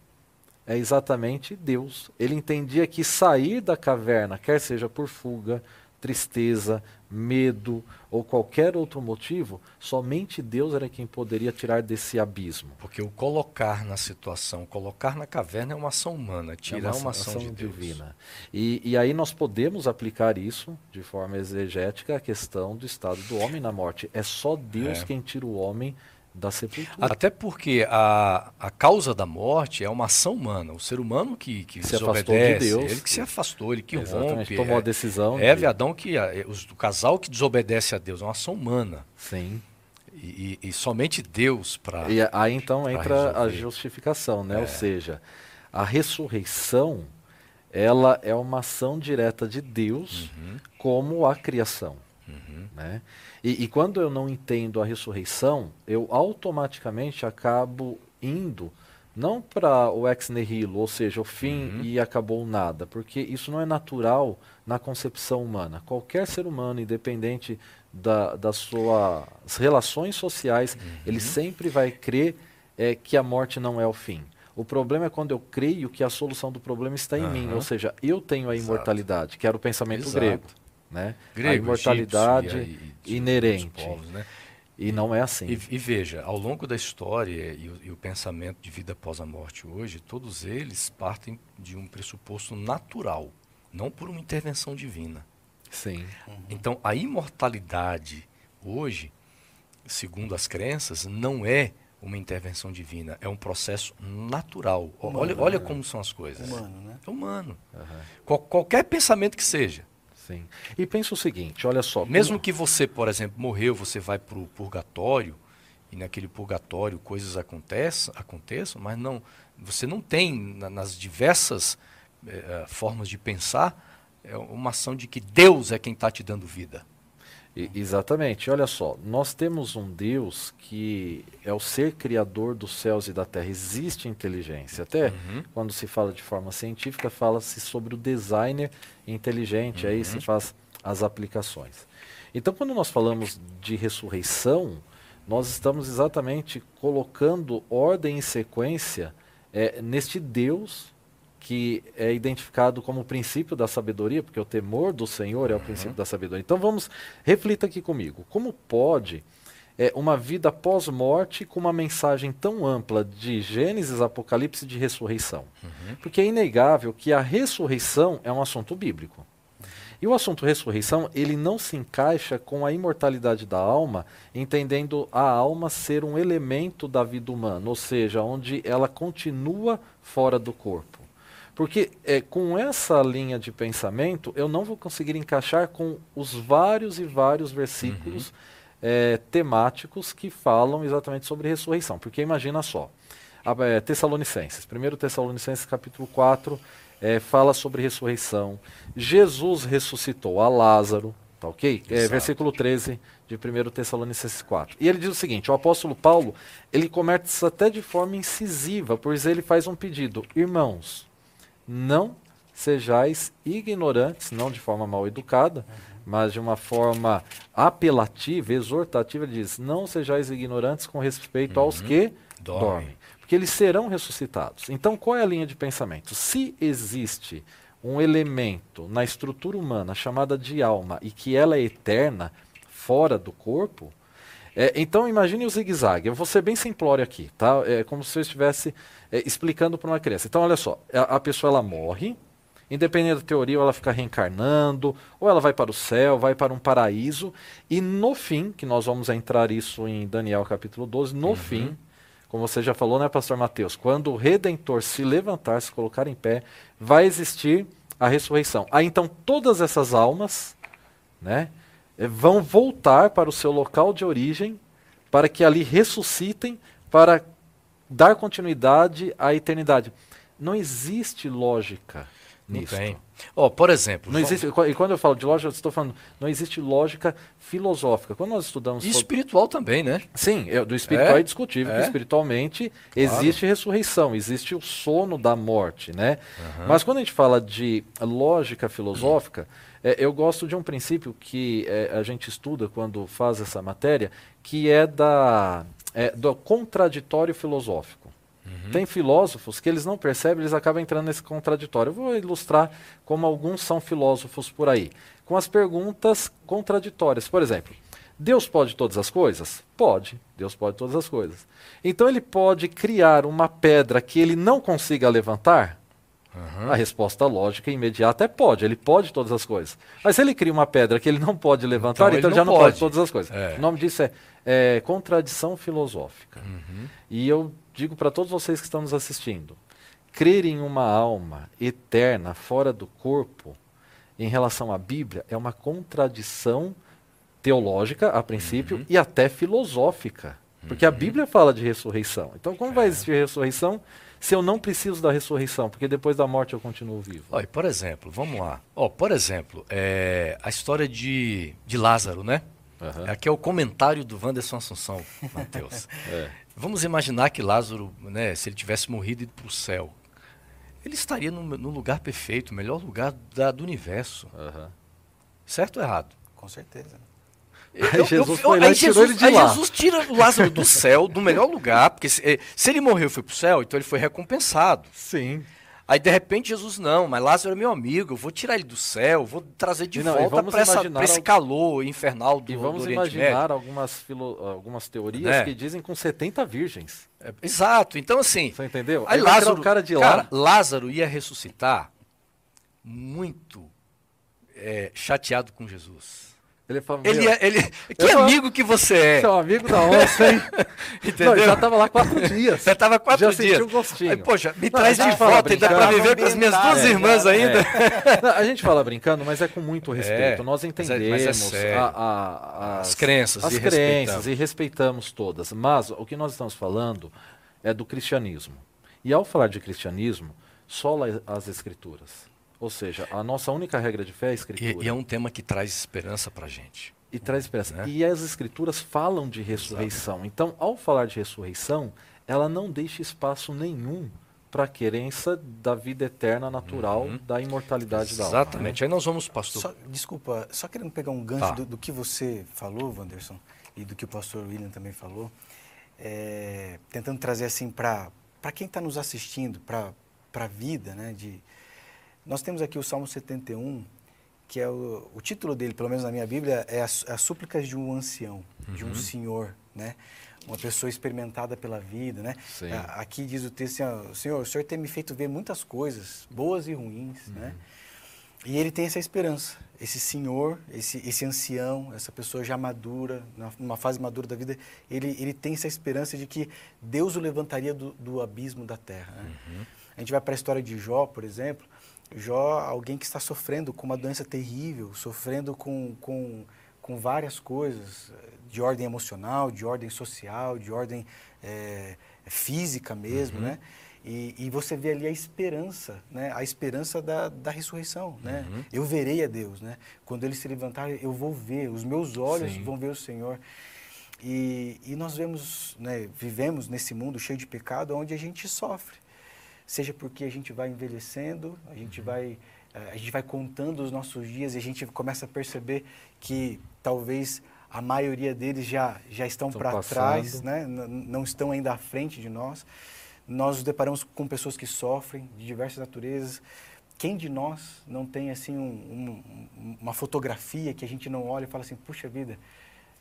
é exatamente Deus. Ele entendia que sair da caverna, quer seja por fuga, tristeza, medo ou qualquer outro motivo, somente Deus era quem poderia tirar desse abismo. Porque o colocar na situação, colocar na caverna é uma ação humana, tirar é uma, uma, ação, ação de divina. E, e, aí nós podemos aplicar isso de forma exegética à questão do estado do homem na morte. É só Deus é. quem tira o homem da sepultura. Até porque a, a causa da morte é uma ação humana. O ser humano que, que se afastou de Deus. Ele que se afastou, ele que Exatamente, rompe. tomou é, a decisão. É, de... Adão que é, o casal que desobedece a Deus é uma ação humana. Sim. E, e, e somente Deus para. E aí então entra resolver. a justificação, né? É. Ou seja, a ressurreição ela é uma ação direta de Deus uhum. como a criação. Uhum. Né? E, e, quando eu não entendo a ressurreição, eu automaticamente acabo indo não para o ex nihilo, ou seja, o fim uhum. e acabou nada, porque isso não é natural na concepção humana. Qualquer ser humano, independente da, das suas relações sociais, uhum. ele sempre vai crer é, que a morte não é o fim. O problema é quando eu creio que a solução do problema está em mim, ou seja, eu tenho a imortalidade, Exato. que era o pensamento Exato. grego né? Grego, a imortalidade egípcio, e, inerente. Povos, né? E não é assim. E, e, veja, ao longo da história e o, e o, pensamento de vida após a morte hoje, todos eles partem de um pressuposto natural, não por uma intervenção divina. Sim. Uhum. Então, a imortalidade hoje, segundo as crenças, não é uma intervenção divina, é um processo natural. Humano, olha, olha como são as coisas. Humano, né? É humano. Uhum. Qual, qualquer pensamento que seja. Sim. E pensa o seguinte, olha só. Mesmo como... que você, por exemplo, morreu, você vai para o purgatório, e naquele purgatório coisas aconteçam, aconteçam mas não, você não tem, na, nas diversas eh, formas de pensar, é uma ação de que Deus é quem está te dando vida. E, exatamente. Olha só, nós temos um Deus que é o ser criador dos céus e da terra. Existe inteligência. Até uhum. quando se fala de forma científica, fala-se sobre o designer inteligente. Uhum. Aí se faz as aplicações. Então, quando nós falamos de ressurreição, nós estamos exatamente colocando ordem e sequência é, neste Deus que é identificado como o princípio da sabedoria, porque o temor do Senhor é o princípio uhum. da sabedoria. Então vamos, reflita aqui comigo. Como pode é, uma vida pós-morte com uma mensagem tão ampla de Gênesis, Apocalipse e de ressurreição? Uhum. Porque é inegável que a ressurreição é um assunto bíblico. E o assunto ressurreição, ele não se encaixa com a imortalidade da alma, entendendo a alma ser um elemento da vida humana, ou seja, onde ela continua fora do corpo. Porque é, com essa linha de pensamento, eu não vou conseguir encaixar com os vários e vários versículos uhum. é, temáticos que falam exatamente sobre ressurreição. Porque imagina só, a, é, Tessalonicenses, 1 Tessalonicenses capítulo 4, é, fala sobre ressurreição. Jesus ressuscitou a Lázaro, tá ok? É, versículo 13 de 1 Tessalonicenses 4. E ele diz o seguinte, o apóstolo Paulo, ele começa até de forma incisiva, pois ele faz um pedido, irmãos, não sejais ignorantes, não de forma mal educada, uhum. mas de uma forma apelativa, exortativa, ele diz: não sejais ignorantes com respeito uhum. aos que dormem. dormem, porque eles serão ressuscitados. Então, qual é a linha de pensamento? Se existe um elemento na estrutura humana chamada de alma e que ela é eterna, fora do corpo, é, então imagine o zigue-zague. Eu vou ser bem simplório aqui, tá? É como se eu estivesse é, explicando para uma criança. Então, olha só, a, a, pessoa ela morre, independente da teoria, ou ela fica reencarnando, ou ela vai para o céu, vai para um paraíso, e no fim, que nós vamos entrar isso em Daniel capítulo 12, no uhum. fim, como você já falou, né, pastor Mateus, quando o redentor se levantar, se colocar em pé, vai existir a ressurreição. Aí então todas essas almas, né, é, vão voltar para o seu local de origem, para que ali ressuscitem, para dar continuidade à eternidade. Não existe lógica nisso. Oh, por exemplo. Não existe, e quando eu falo de lógica, eu estou falando, não existe lógica filosófica. Quando nós estudamos. E espiritual também, né? Sim, do espiritual é, é discutível, é? espiritualmente claro. existe ressurreição, existe o sono da morte, né? Uhum. Mas quando a gente fala de lógica filosófica. Uhum é, eu gosto de um princípio que é, a gente estuda quando faz essa matéria, que é, da, é do contraditório filosófico. Uhum. Tem filósofos que eles não percebem, eles acabam entrando nesse contraditório. Eu vou ilustrar como alguns são filósofos por aí, com as perguntas contraditórias. Por exemplo, Deus pode todas as coisas? Pode, Deus pode todas as coisas. Então ele pode criar uma pedra que ele não consiga levantar? Uhum. A resposta lógica e imediata é pode, ele pode todas as coisas. Mas se ele cria uma pedra que ele não pode levantar, então, então ele, já não pode. pode. todas as coisas. É. O nome disso é, é contradição filosófica. Uhum. E eu digo para todos vocês que estão nos assistindo: crer em uma alma eterna fora do corpo, em relação à Bíblia, é uma contradição teológica, a princípio, uhum. e até filosófica. Porque a uhum. Bíblia fala de ressurreição. Então, como é. vai existir ressurreição se eu não preciso da ressurreição, porque depois da morte eu continuo vivo. Olha, por exemplo, vamos lá. Oh, por exemplo, é, a história de, de Lázaro, né? Uhum. Aqui é o comentário do Wanderson Assunção, Mateus. é. Vamos imaginar que Lázaro, né, se ele tivesse morrido e ido para o céu, ele estaria no, no, lugar perfeito, o melhor lugar da, do universo. Uhum. Certo ou errado? Com certeza. Aí Jesus eu, foi lá e tirou Jesus, ele de aí lá. Jesus tira o Lázaro do céu, do melhor lugar, porque se, eh, se ele morreu e foi para o céu, então ele foi recompensado. Sim. Aí de repente Jesus, não, mas Lázaro é meu amigo, eu vou tirar ele do céu, vou trazer de não, volta para esse calor infernal do E vamos do imaginar algumas, filo, algumas teorias é. que dizem com 70 virgens. É, exato, então assim. Você entendeu? Aí, aí Lázaro, o cara de lá. Cara, Lázaro ia ressuscitar muito é, chateado com Jesus. Ele, fala, ele, é, ele Que amigo que você é. Seu amigo da onça, hein? Entendeu? Não, já tava lá quatro dias. Já tava quatro já dias. um gostinho. Aí, poxa, me não, traz de volta, ainda para viver com as minhas duas é, irmãs é, ainda. Não, a gente fala brincando, mas é com muito respeito. Nós entendemos a, a, as, as, crenças. As e crenças respeitamos. e respeitamos todas. Mas o que nós estamos falando é do cristianismo. E ao falar de cristianismo, só as escrituras. Ou seja, a nossa única regra de fé é a escritura. E, e é um tema que traz esperança para a gente. E traz esperança. Né? E as escrituras falam de ressurreição. Exato. Então, ao falar de ressurreição, ela não deixa espaço nenhum para a querência da vida eterna natural, uhum. da imortalidade Exatamente. da alma. Exatamente. Aí nós vamos, pastor. Só, desculpa, só querendo pegar um gancho tá. do, do, que você falou, Wanderson, e do que o pastor William também falou, é, tentando trazer assim para quem está nos assistindo, para a vida, né, de, nós temos aqui o Salmo 71, que é o, o título dele, pelo menos na minha Bíblia, é as, as súplicas de um ancião, uhum. de um uhum. senhor, né? Uma pessoa experimentada pela vida, né? Sim. Aqui diz o texto assim, Senhor, o Senhor tem me feito ver muitas coisas, boas e ruins, uhum. né? E ele tem essa esperança, esse senhor, esse, esse ancião, essa pessoa já madura, numa fase madura da vida, ele, ele tem essa esperança de que Deus o levantaria do, do abismo da terra. Né? Uhum. A gente vai para a história de Jó, por exemplo, Jó, alguém que está sofrendo com uma doença terrível, sofrendo com, com, com várias coisas, de ordem emocional, de ordem social, de ordem é, física mesmo, uhum. né? E, e, você vê ali a esperança, né? A esperança da, da ressurreição, né? Uhum. Eu verei a Deus, né? Quando ele se levantar, eu vou ver, os meus olhos Sim. vão ver o Senhor. E, e nós vemos, né, vivemos nesse mundo cheio de pecado, onde a gente sofre seja porque a gente vai envelhecendo, a gente uhum. vai eh, a gente vai contando os nossos dias e a gente começa a perceber que talvez a maioria deles já já estão para trás, né? não estão ainda à frente de nós. Nós nos deparamos com pessoas que sofrem de diversas naturezas. Quem de nós não tem assim um, um, uma fotografia que a gente não olha e fala assim, puxa vida,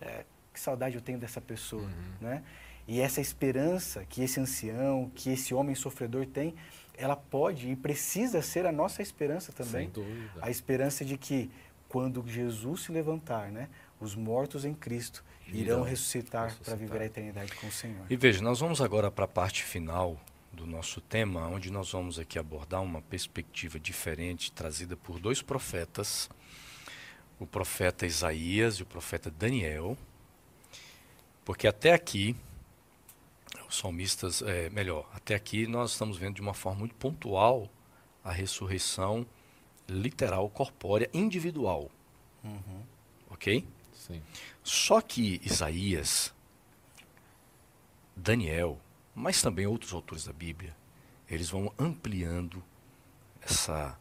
é, que saudade eu tenho dessa pessoa, uhum. né? E essa esperança que esse ancião, que esse homem sofredor tem, ela pode e precisa ser a nossa esperança também. Sem dúvida. A esperança de que quando Jesus se levantar, né, os mortos em Cristo irão, ressuscitar, ressuscitar. para viver a eternidade com o Senhor. E veja, nós vamos agora para a parte final do nosso tema, onde nós vamos aqui abordar uma perspectiva diferente trazida por dois profetas, o profeta Isaías e o profeta Daniel, porque até aqui salmistas, é, melhor, até aqui nós estamos vendo de uma forma muito pontual a ressurreição literal, corpórea, individual. Uhum. Ok? Sim. Só que Isaías, Daniel, mas também outros autores da Bíblia, eles vão ampliando essa,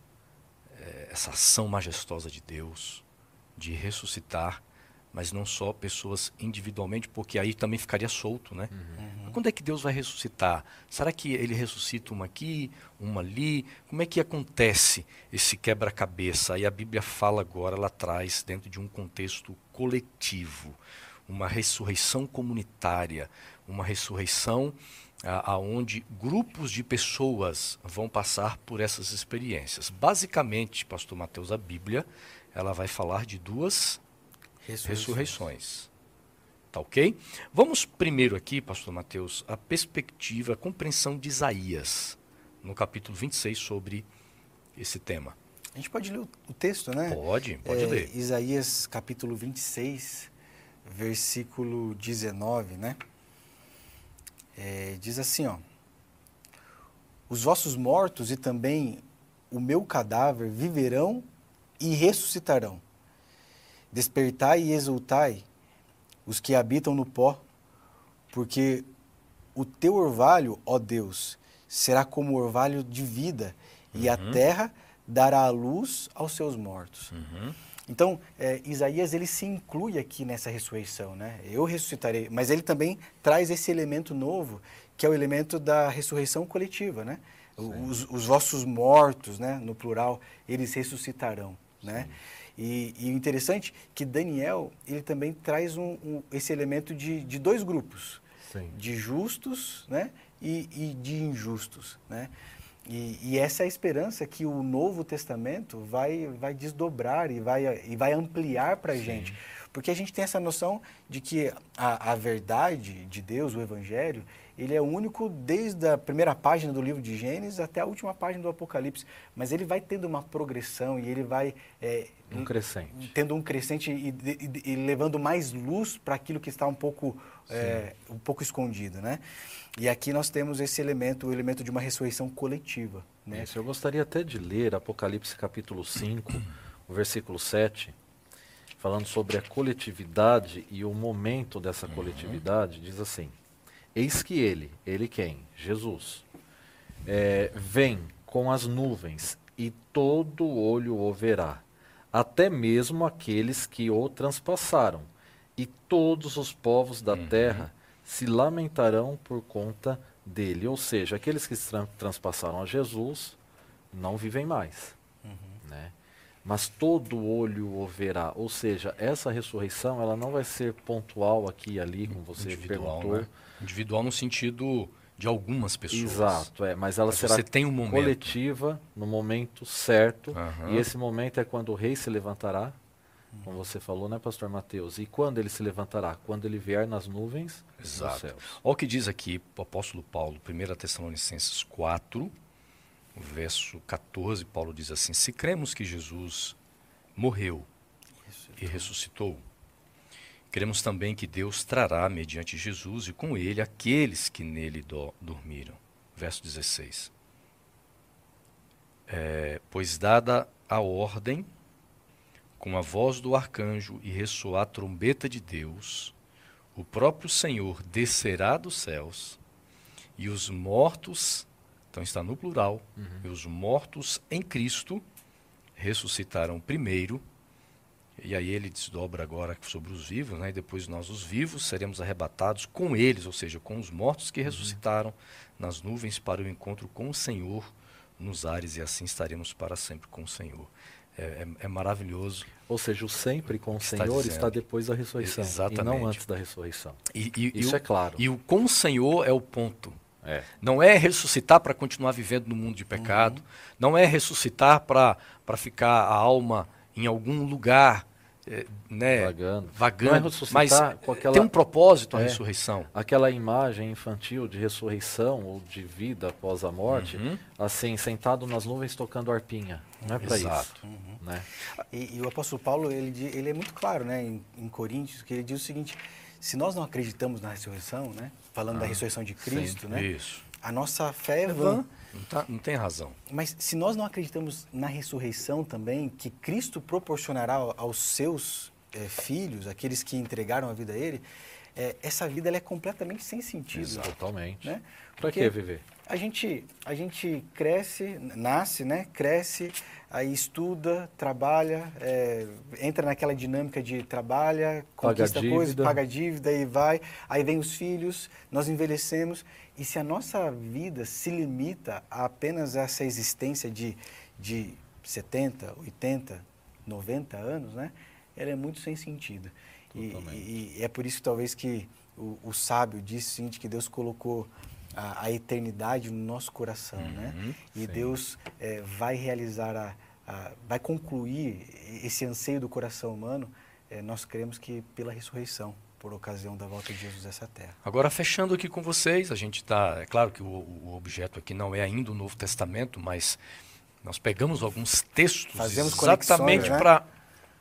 é, essa ação majestosa de Deus de ressuscitar mas não só pessoas individualmente, porque aí também ficaria solto, né? Uhum. Quando é que Deus vai ressuscitar? Será que ele ressuscita uma aqui, uma ali? Como é que acontece esse quebra-cabeça? Aí a Bíblia fala agora, ela traz dentro de um contexto coletivo, uma ressurreição comunitária, uma ressurreição aonde grupos de pessoas vão passar por essas experiências. Basicamente, pastor Mateus, a Bíblia, ela vai falar de duas ressurreições. Tá ok? Vamos primeiro aqui, pastor Mateus, a perspectiva, a compreensão de Isaías, no capítulo 26, sobre esse tema. A gente pode ler o texto, né? Pode, pode é, ler. Isaías capítulo 26, versículo 19, né? É, diz assim, ó. Os vossos mortos e também o meu cadáver viverão e ressuscitarão. Despertai e exultai, os que habitam no pó, porque o teu orvalho, ó Deus, será como orvalho de vida, uhum. e a uhum. terra dará a luz aos seus mortos. Uhum. Então, é, Isaías ele se inclui aqui nessa ressurreição, né? Eu ressuscitarei, mas ele também traz esse elemento novo, que é o elemento da ressurreição coletiva, né? Os, os, vossos mortos, né, no plural, eles ressuscitarão, né? E, e, o interessante é que Daniel ele também traz um, um, esse elemento de, de dois grupos, Sim. de justos, né, e, e de injustos, né? E, e, essa é a esperança que o Novo Testamento vai, vai desdobrar e vai, e vai ampliar para a gente. Porque a gente tem essa noção de que a, a verdade de Deus, o Evangelho, ele é único desde a primeira página do livro de Gênesis até a última página do Apocalipse. Mas ele vai tendo uma progressão e ele vai. É, um crescente. Tendo um crescente e, e, e levando mais luz para aquilo que está um pouco, é, um pouco escondido, né? E aqui nós temos esse elemento, o elemento de uma ressurreição coletiva. Né? Isso, eu gostaria até de ler Apocalipse capítulo 5, o versículo 7, falando sobre a coletividade e o momento dessa uhum. coletividade, diz assim: Eis que ele, ele quem? Jesus, é, vem com as nuvens e todo olho o verá, até mesmo aqueles que o transpassaram, e todos os povos da uhum. terra se lamentarão por conta dele. Ou seja, aqueles que tra transpassaram a Jesus não vivem mais. Mas todo olho o verá. Ou seja, essa ressurreição ela não vai ser pontual aqui e ali, como você Individual, perguntou. Né? Individual no sentido de algumas pessoas. Exato, é, mas ela mas será um coletiva no momento certo. Uhum. E esse momento é quando o rei se levantará como você falou, né, pastor Mateus? E quando ele se levantará? Quando ele vier nas nuvens Exato. dos céus. Olha o que diz aqui o apóstolo Paulo, 1 Tessalonicenses 4, verso 14, Paulo diz assim: Se cremos que Jesus morreu e ressuscitou, cremos também que Deus trará mediante Jesus e com ele aqueles que nele do, dormiram. Verso 16. É, pois dada a ordem com a voz do arcanjo e ressoar a trombeta de Deus, o próprio Senhor descerá dos céus e os mortos, então está no plural, uhum. e os mortos em Cristo ressuscitarão primeiro. E aí ele desdobra agora sobre os vivos, né? e depois nós, os vivos, seremos arrebatados com eles, ou seja, com os mortos que uhum. ressuscitaram uhum. nas nuvens para o encontro com o Senhor nos ares, e assim estaremos para sempre com o Senhor. É, é, é maravilhoso. Ou seja, o sempre com o Senhor está, está depois da ressurreição. Exatamente. E não antes da ressurreição. E, e, Isso e é claro. E o com o Senhor é o ponto. É. Não é ressuscitar para continuar vivendo no mundo de pecado. Uhum. Não é ressuscitar para ficar a alma em algum lugar é, né, vagando, vagando é mas aquela, tem um propósito a é, ressurreição. Aquela imagem infantil de ressurreição ou de vida após a morte, uhum. assim, sentado nas nuvens tocando arpinha. Não é para isso. Uhum. Né? E, e, o apóstolo Paulo, ele, ele é muito claro né, em, em, Coríntios, que ele diz o seguinte, se nós não acreditamos na ressurreição, né, falando da ah, ressurreição de Cristo, sim, né, isso. a nossa fé é vã. Não, tá, não tem razão. Mas se nós não acreditamos na ressurreição também, que Cristo proporcionará aos seus é, filhos, aqueles que entregaram a vida a Ele, é, essa vida ela é completamente sem sentido. Totalmente. Né? Para que viver? A gente, a gente cresce, nasce, né? Cresce, aí estuda, trabalha, é, entra naquela dinâmica de trabalha, conquista coisas, paga dívida e vai. Aí vem os filhos, nós envelhecemos. E se a nossa vida se limita a apenas essa existência de, de 70, 80, 90 anos, né? Ela é muito sem sentido. E, e, e, é por isso talvez que o, o sábio disse sim, que Deus colocou a, a, eternidade no nosso coração, uhum, né? E sim. Deus é, vai realizar a, a, vai concluir esse anseio do coração humano. É, nós cremos que pela ressurreição, por ocasião da volta de Jesus a essa terra. Agora fechando aqui com vocês, a gente está, é claro que o, o, objeto aqui não é ainda o Novo Testamento, mas nós pegamos alguns textos Fazemos exatamente né?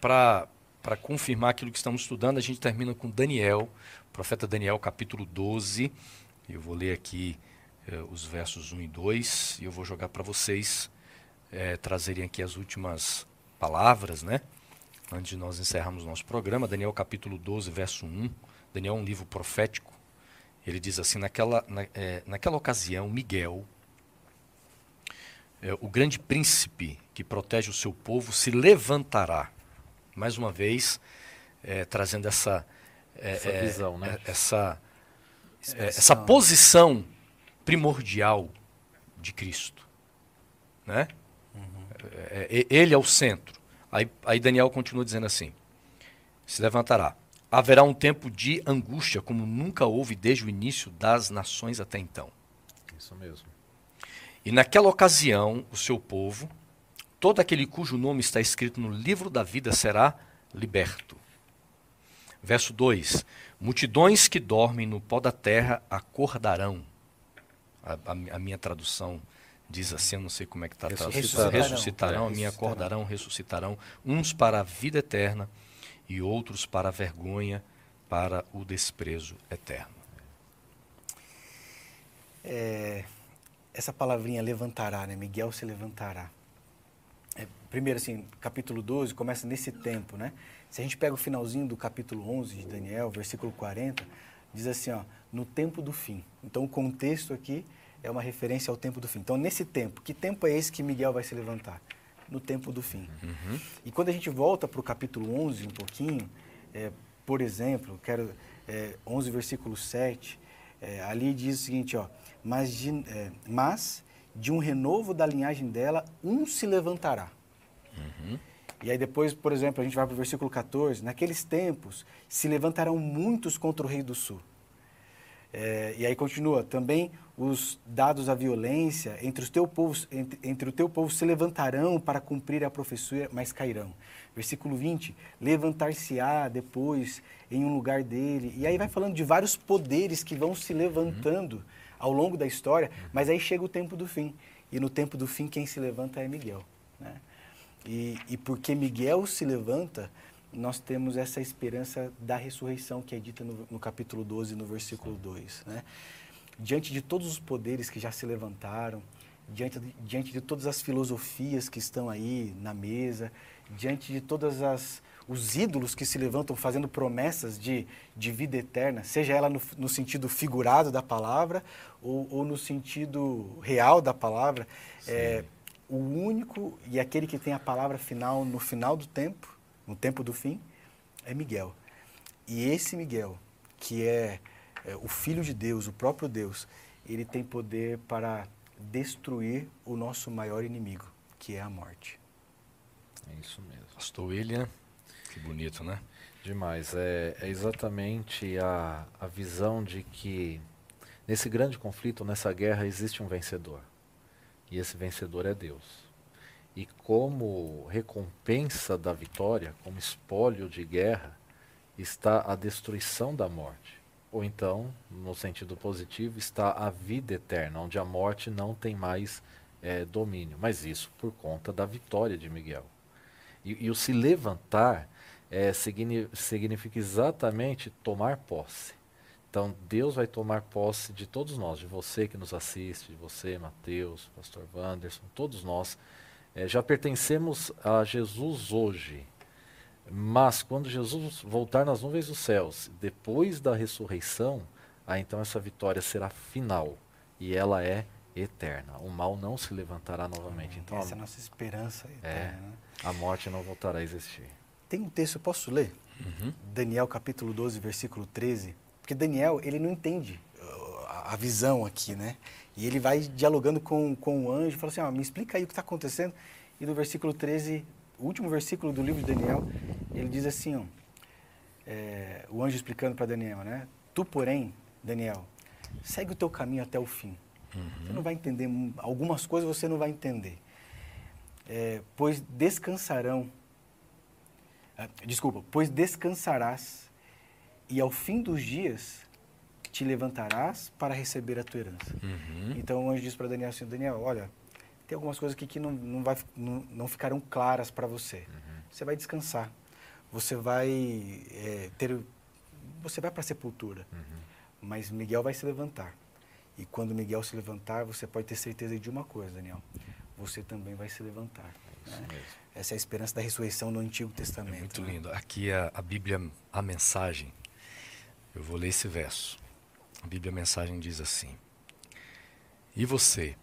para para confirmar aquilo que estamos estudando. A gente termina com Daniel, profeta Daniel, capítulo 12. Eu vou ler aqui eh, os versos 1 e 2 e eu vou jogar para vocês eh, trazerem aqui as últimas palavras, né? Antes de nós encerrarmos nosso programa, Daniel capítulo 12, verso 1. Daniel é um livro profético. Ele diz assim: naquela, na, eh, naquela ocasião, Miguel, o grande príncipe que protege o seu povo, se levantará. Mais uma vez, trazendo essa, essa visão, né? essa é, essa posição primordial de Cristo. Né? Uhum. É, é, ele é o centro. Aí, aí Daniel continua dizendo assim: se levantará. Haverá um tempo de angústia como nunca houve desde o início das nações até então. Isso mesmo. E naquela ocasião, o seu povo, todo aquele cujo nome está escrito no livro da vida, será liberto. Verso 2: Multidões que dormem no pó da terra acordarão. A, a, a minha tradução diz assim, eu não sei como é que está ressuscitarão, ressuscitarão, a minha acordarão, ressuscitarão, uns para a vida eterna e outros para a vergonha, para o desprezo eterno. É, essa palavrinha levantará, né? Miguel se levantará. Primeiro, assim, capítulo 12 começa nesse tempo, né? Se a gente pega o finalzinho do capítulo 11 de Daniel, versículo 40, diz assim, ó, no tempo do fim. Então o contexto aqui é uma referência ao tempo do fim. Então nesse tempo, que tempo é esse que Miguel vai se levantar? No tempo do fim. Uhum. E quando a gente volta para o capítulo 11 um pouquinho, é, por exemplo, quero é, 11 versículo 7, é, ali diz o seguinte, ó, mas de, é, mas de um renovo da linhagem dela, um se levantará. Uhum. E aí depois, por exemplo, a gente vai para o versículo 14, naqueles tempos se levantarão muitos contra o rei do sul. É, e aí continua, também os dados à violência entre, os teu povo, entre, entre o teu povo se levantarão para cumprir a profecia, mas cairão. Versículo 20, levantar-se-á depois em um lugar dele. E aí vai falando de vários poderes que vão se levantando ao longo da história, mas aí chega o tempo do fim. E no tempo do fim quem se levanta é Miguel. E, e porque Miguel se levanta, nós temos essa esperança da ressurreição que é dita no, no capítulo 12, no versículo 2. Né? Diante de todos os poderes que já se levantaram, diante de, diante de todas as filosofias que estão aí na mesa, diante de todas as os ídolos que se levantam fazendo promessas de, de vida eterna, seja ela no, no sentido figurado da palavra ou, ou, no sentido real da palavra, é, o único e aquele que tem a palavra final no final do tempo, no tempo do fim, é Miguel. E esse Miguel, que é, é o Filho de Deus, o próprio Deus, ele tem poder para destruir o nosso maior inimigo, que é a morte. É isso mesmo. Pastor William, que bonito, né? Demais. É, é exatamente a, a visão de que nesse grande conflito, nessa guerra, existe um vencedor. E esse vencedor é Deus. E como recompensa da vitória, como espólio de guerra, está a destruição da morte. Ou então, no sentido positivo, está a vida eterna, onde a morte não tem mais é, domínio. Mas isso por conta da vitória de Miguel. E, e o se levantar é, significa exatamente tomar posse. Então, Deus vai tomar posse de todos nós, de você que nos assiste, de você, Mateus, Pastor Wanderson, todos nós. É, já pertencemos a Jesus hoje. Mas quando Jesus voltar nas nuvens dos céus, depois da ressurreição, então essa vitória será final e ela é eterna. O mal não se levantará novamente. Então Essa é a, nossa esperança é, eterna. né? a morte não voltará a existir. Tem um texto, eu posso ler? Uhum. Daniel capítulo 12, versículo 13. Porque Daniel, ele não entende uh, a, visão aqui, né? E ele vai dialogando com, com o anjo fala assim, ó, me explica aí o que está acontecendo. E no versículo 13, o último versículo do livro de Daniel, ele diz assim, ó, é, o anjo explicando para Daniel, né? Tu, porém, Daniel, segue o teu caminho até o fim. Você não vai entender, mu- algumas coisas você não vai entender. É, pois descansarão, ah, desculpa, pois descansarás e ao fim dos dias te levantarás para receber a tua herança. Uhum. Então o anjo diz para Daniel assim, Daniel, olha, tem algumas coisas aqui que não, não, vai, não, não ficaram claras para você. Você vai descansar. Você vai é, ter, você vai para a sepultura. Mas Miguel vai se levantar. E quando Miguel se levantar, você pode ter certeza de uma coisa, Daniel. Você também vai se levantar. né? Essa é a esperança da ressurreição no Antigo Testamento. É muito né? lindo. Aqui a, a Bíblia, a mensagem, eu vou ler esse verso. A Bíblia, a mensagem diz assim: E você,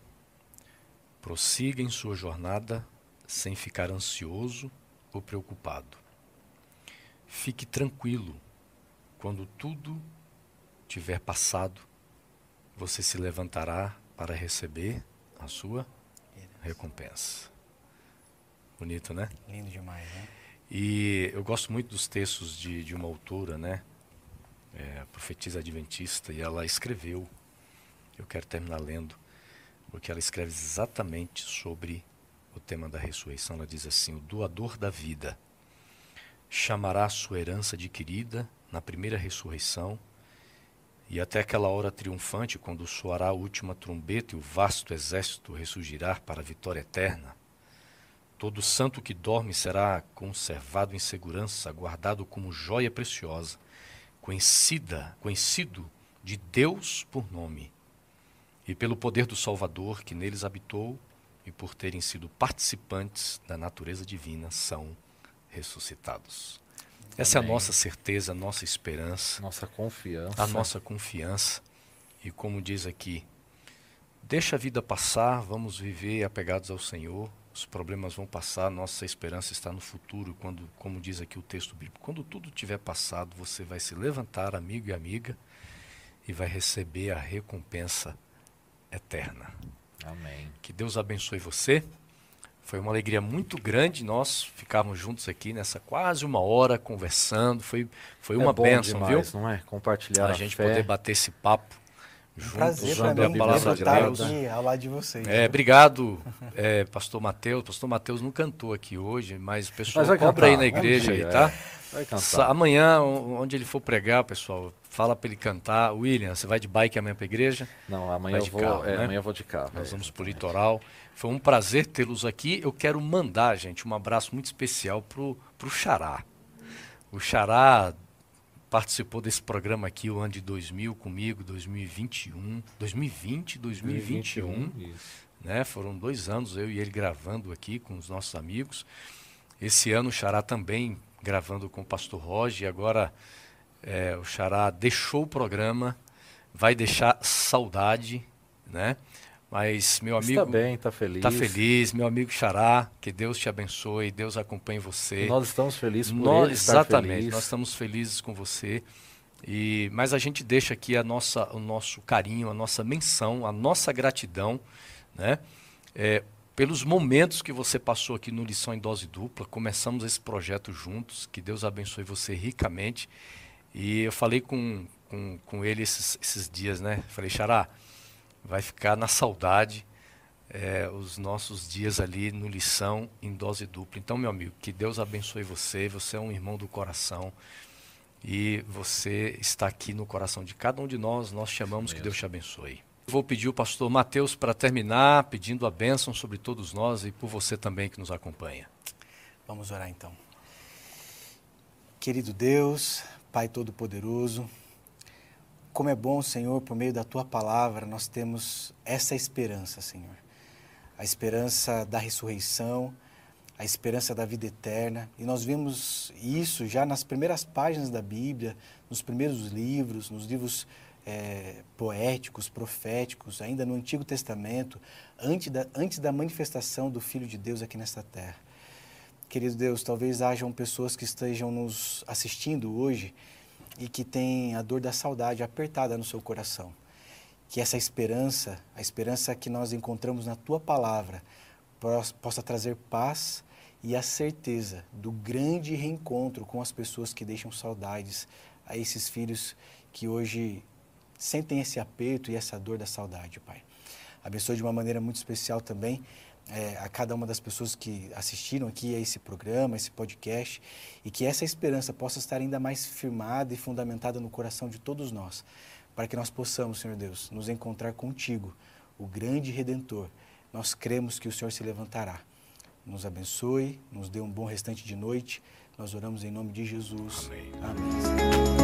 prossiga em sua jornada sem ficar ansioso ou preocupado. Fique tranquilo, quando tudo tiver passado, você se levantará para receber a sua recompensa. Bonito, né? Lindo demais, né? E eu gosto muito dos textos de, de uma autora, né? É, profetisa adventista, e ela escreveu, eu quero terminar lendo, porque ela escreve exatamente sobre o tema da ressurreição. Ela diz assim: O doador da vida chamará sua herança adquirida na primeira ressurreição, e até aquela hora triunfante, quando soará a última trombeta e o vasto exército ressurgirá para a vitória eterna. Todo santo que dorme será conservado em segurança, guardado como joia preciosa, conhecida, conhecido de Deus por nome, e pelo poder do Salvador que neles habitou, e por terem sido participantes da natureza divina, são ressuscitados. Essa é a Amém. nossa certeza, a nossa esperança, Nossa confiança. a nossa confiança. E como diz aqui, deixa a vida passar, vamos viver apegados ao Senhor. Os problemas vão passar, nossa esperança está no futuro, quando, como diz aqui o texto bíblico. Quando tudo tiver passado, você vai se levantar, amigo e amiga, e vai receber a recompensa eterna. Amém. Que Deus abençoe você. Foi uma alegria muito grande nós ficarmos juntos aqui nessa quase uma hora conversando. Foi, foi uma é bom bênção, viu? demais, não é? Compartilhar a, a gente fé. poder bater esse papo juntos, prazer usando para a mim Bíblia poder estar Sagrada. aqui ao lado de vocês. É, obrigado, é, pastor Mateus. Pastor Mateus não cantou aqui hoje, mas o pessoal Mas vai cobra aí na igreja dia, aí, tá? Sa- Amanhã, onde ele for pregar, pessoal, fala para ele cantar. William, você vai de bike amanhã para a igreja? Não, amanhã eu de vou, carro, é, né? amanhã eu vou de carro. Nós é, vamos para o litoral. Foi um prazer tê-los aqui. Eu quero mandar, gente, um abraço muito especial pro, pro Xará. O Xará participou desse programa aqui o ano de 2000 comigo, 2021, 2020, 2021 Isso. né? Foram dois anos eu e ele gravando aqui com os nossos amigos. Esse ano o Xará também gravando com o Pastor Roger. E agora é, o Xará deixou o programa, vai deixar saudade, né? Mas meu amigo Está bem, está feliz. tá feliz, meu amigo Xará, que Deus te abençoe, Deus acompanhe você. Nós estamos felizes por Nós- ele estar exatamente, feliz. nós estamos felizes com você. E, mas a gente deixa aqui a nossa, o nosso carinho, a nossa menção, a nossa gratidão, né? É, pelos momentos que você passou aqui no Lição em Dose Dupla. Começamos esse projeto juntos. Que Deus abençoe você ricamente. E eu falei com, com, com ele esses, esses dias, né? Falei, Xará, vai ficar na saudade é, os nossos dias ali no lição em dose dupla. Então, meu amigo, que Deus abençoe você. Você é um irmão do coração e você está aqui no coração de cada um de nós. Nós chamamos que. Deus te abençoe. Vou pedir o pastor Mateus para terminar, pedindo a bênção sobre todos nós e por você também que nos acompanha. Vamos orar então. Querido Deus, Pai Todo-Poderoso, como é bom, Senhor, por meio da Tua palavra, nós temos essa esperança, Senhor. A esperança da ressurreição, a esperança da vida eterna. E nós vemos isso já nas primeiras páginas da Bíblia, nos primeiros livros, nos livros é, poéticos, proféticos, ainda no Antigo Testamento, antes da, antes da manifestação do Filho de Deus aqui nesta terra. Querido Deus, talvez hajam pessoas que estejam nos assistindo hoje e que têm a dor da saudade apertada no seu coração. Que essa esperança, a esperança que nós encontramos na tua palavra, possa trazer paz e a certeza do grande reencontro com as pessoas que deixam saudades a esses filhos que hoje sentem esse aperto e essa dor da saudade, Pai. Abençoe de uma maneira muito especial também é, a cada uma das pessoas que assistiram aqui a esse programa, a esse podcast, e que essa esperança possa estar ainda mais firmada e fundamentada no coração de todos nós, para que nós possamos, Senhor Deus, nos encontrar contigo, o grande Redentor. Nós cremos que o Senhor se levantará nos abençoe, nos dê um bom restante de noite. Nós oramos em nome de Jesus. Amém. Amém.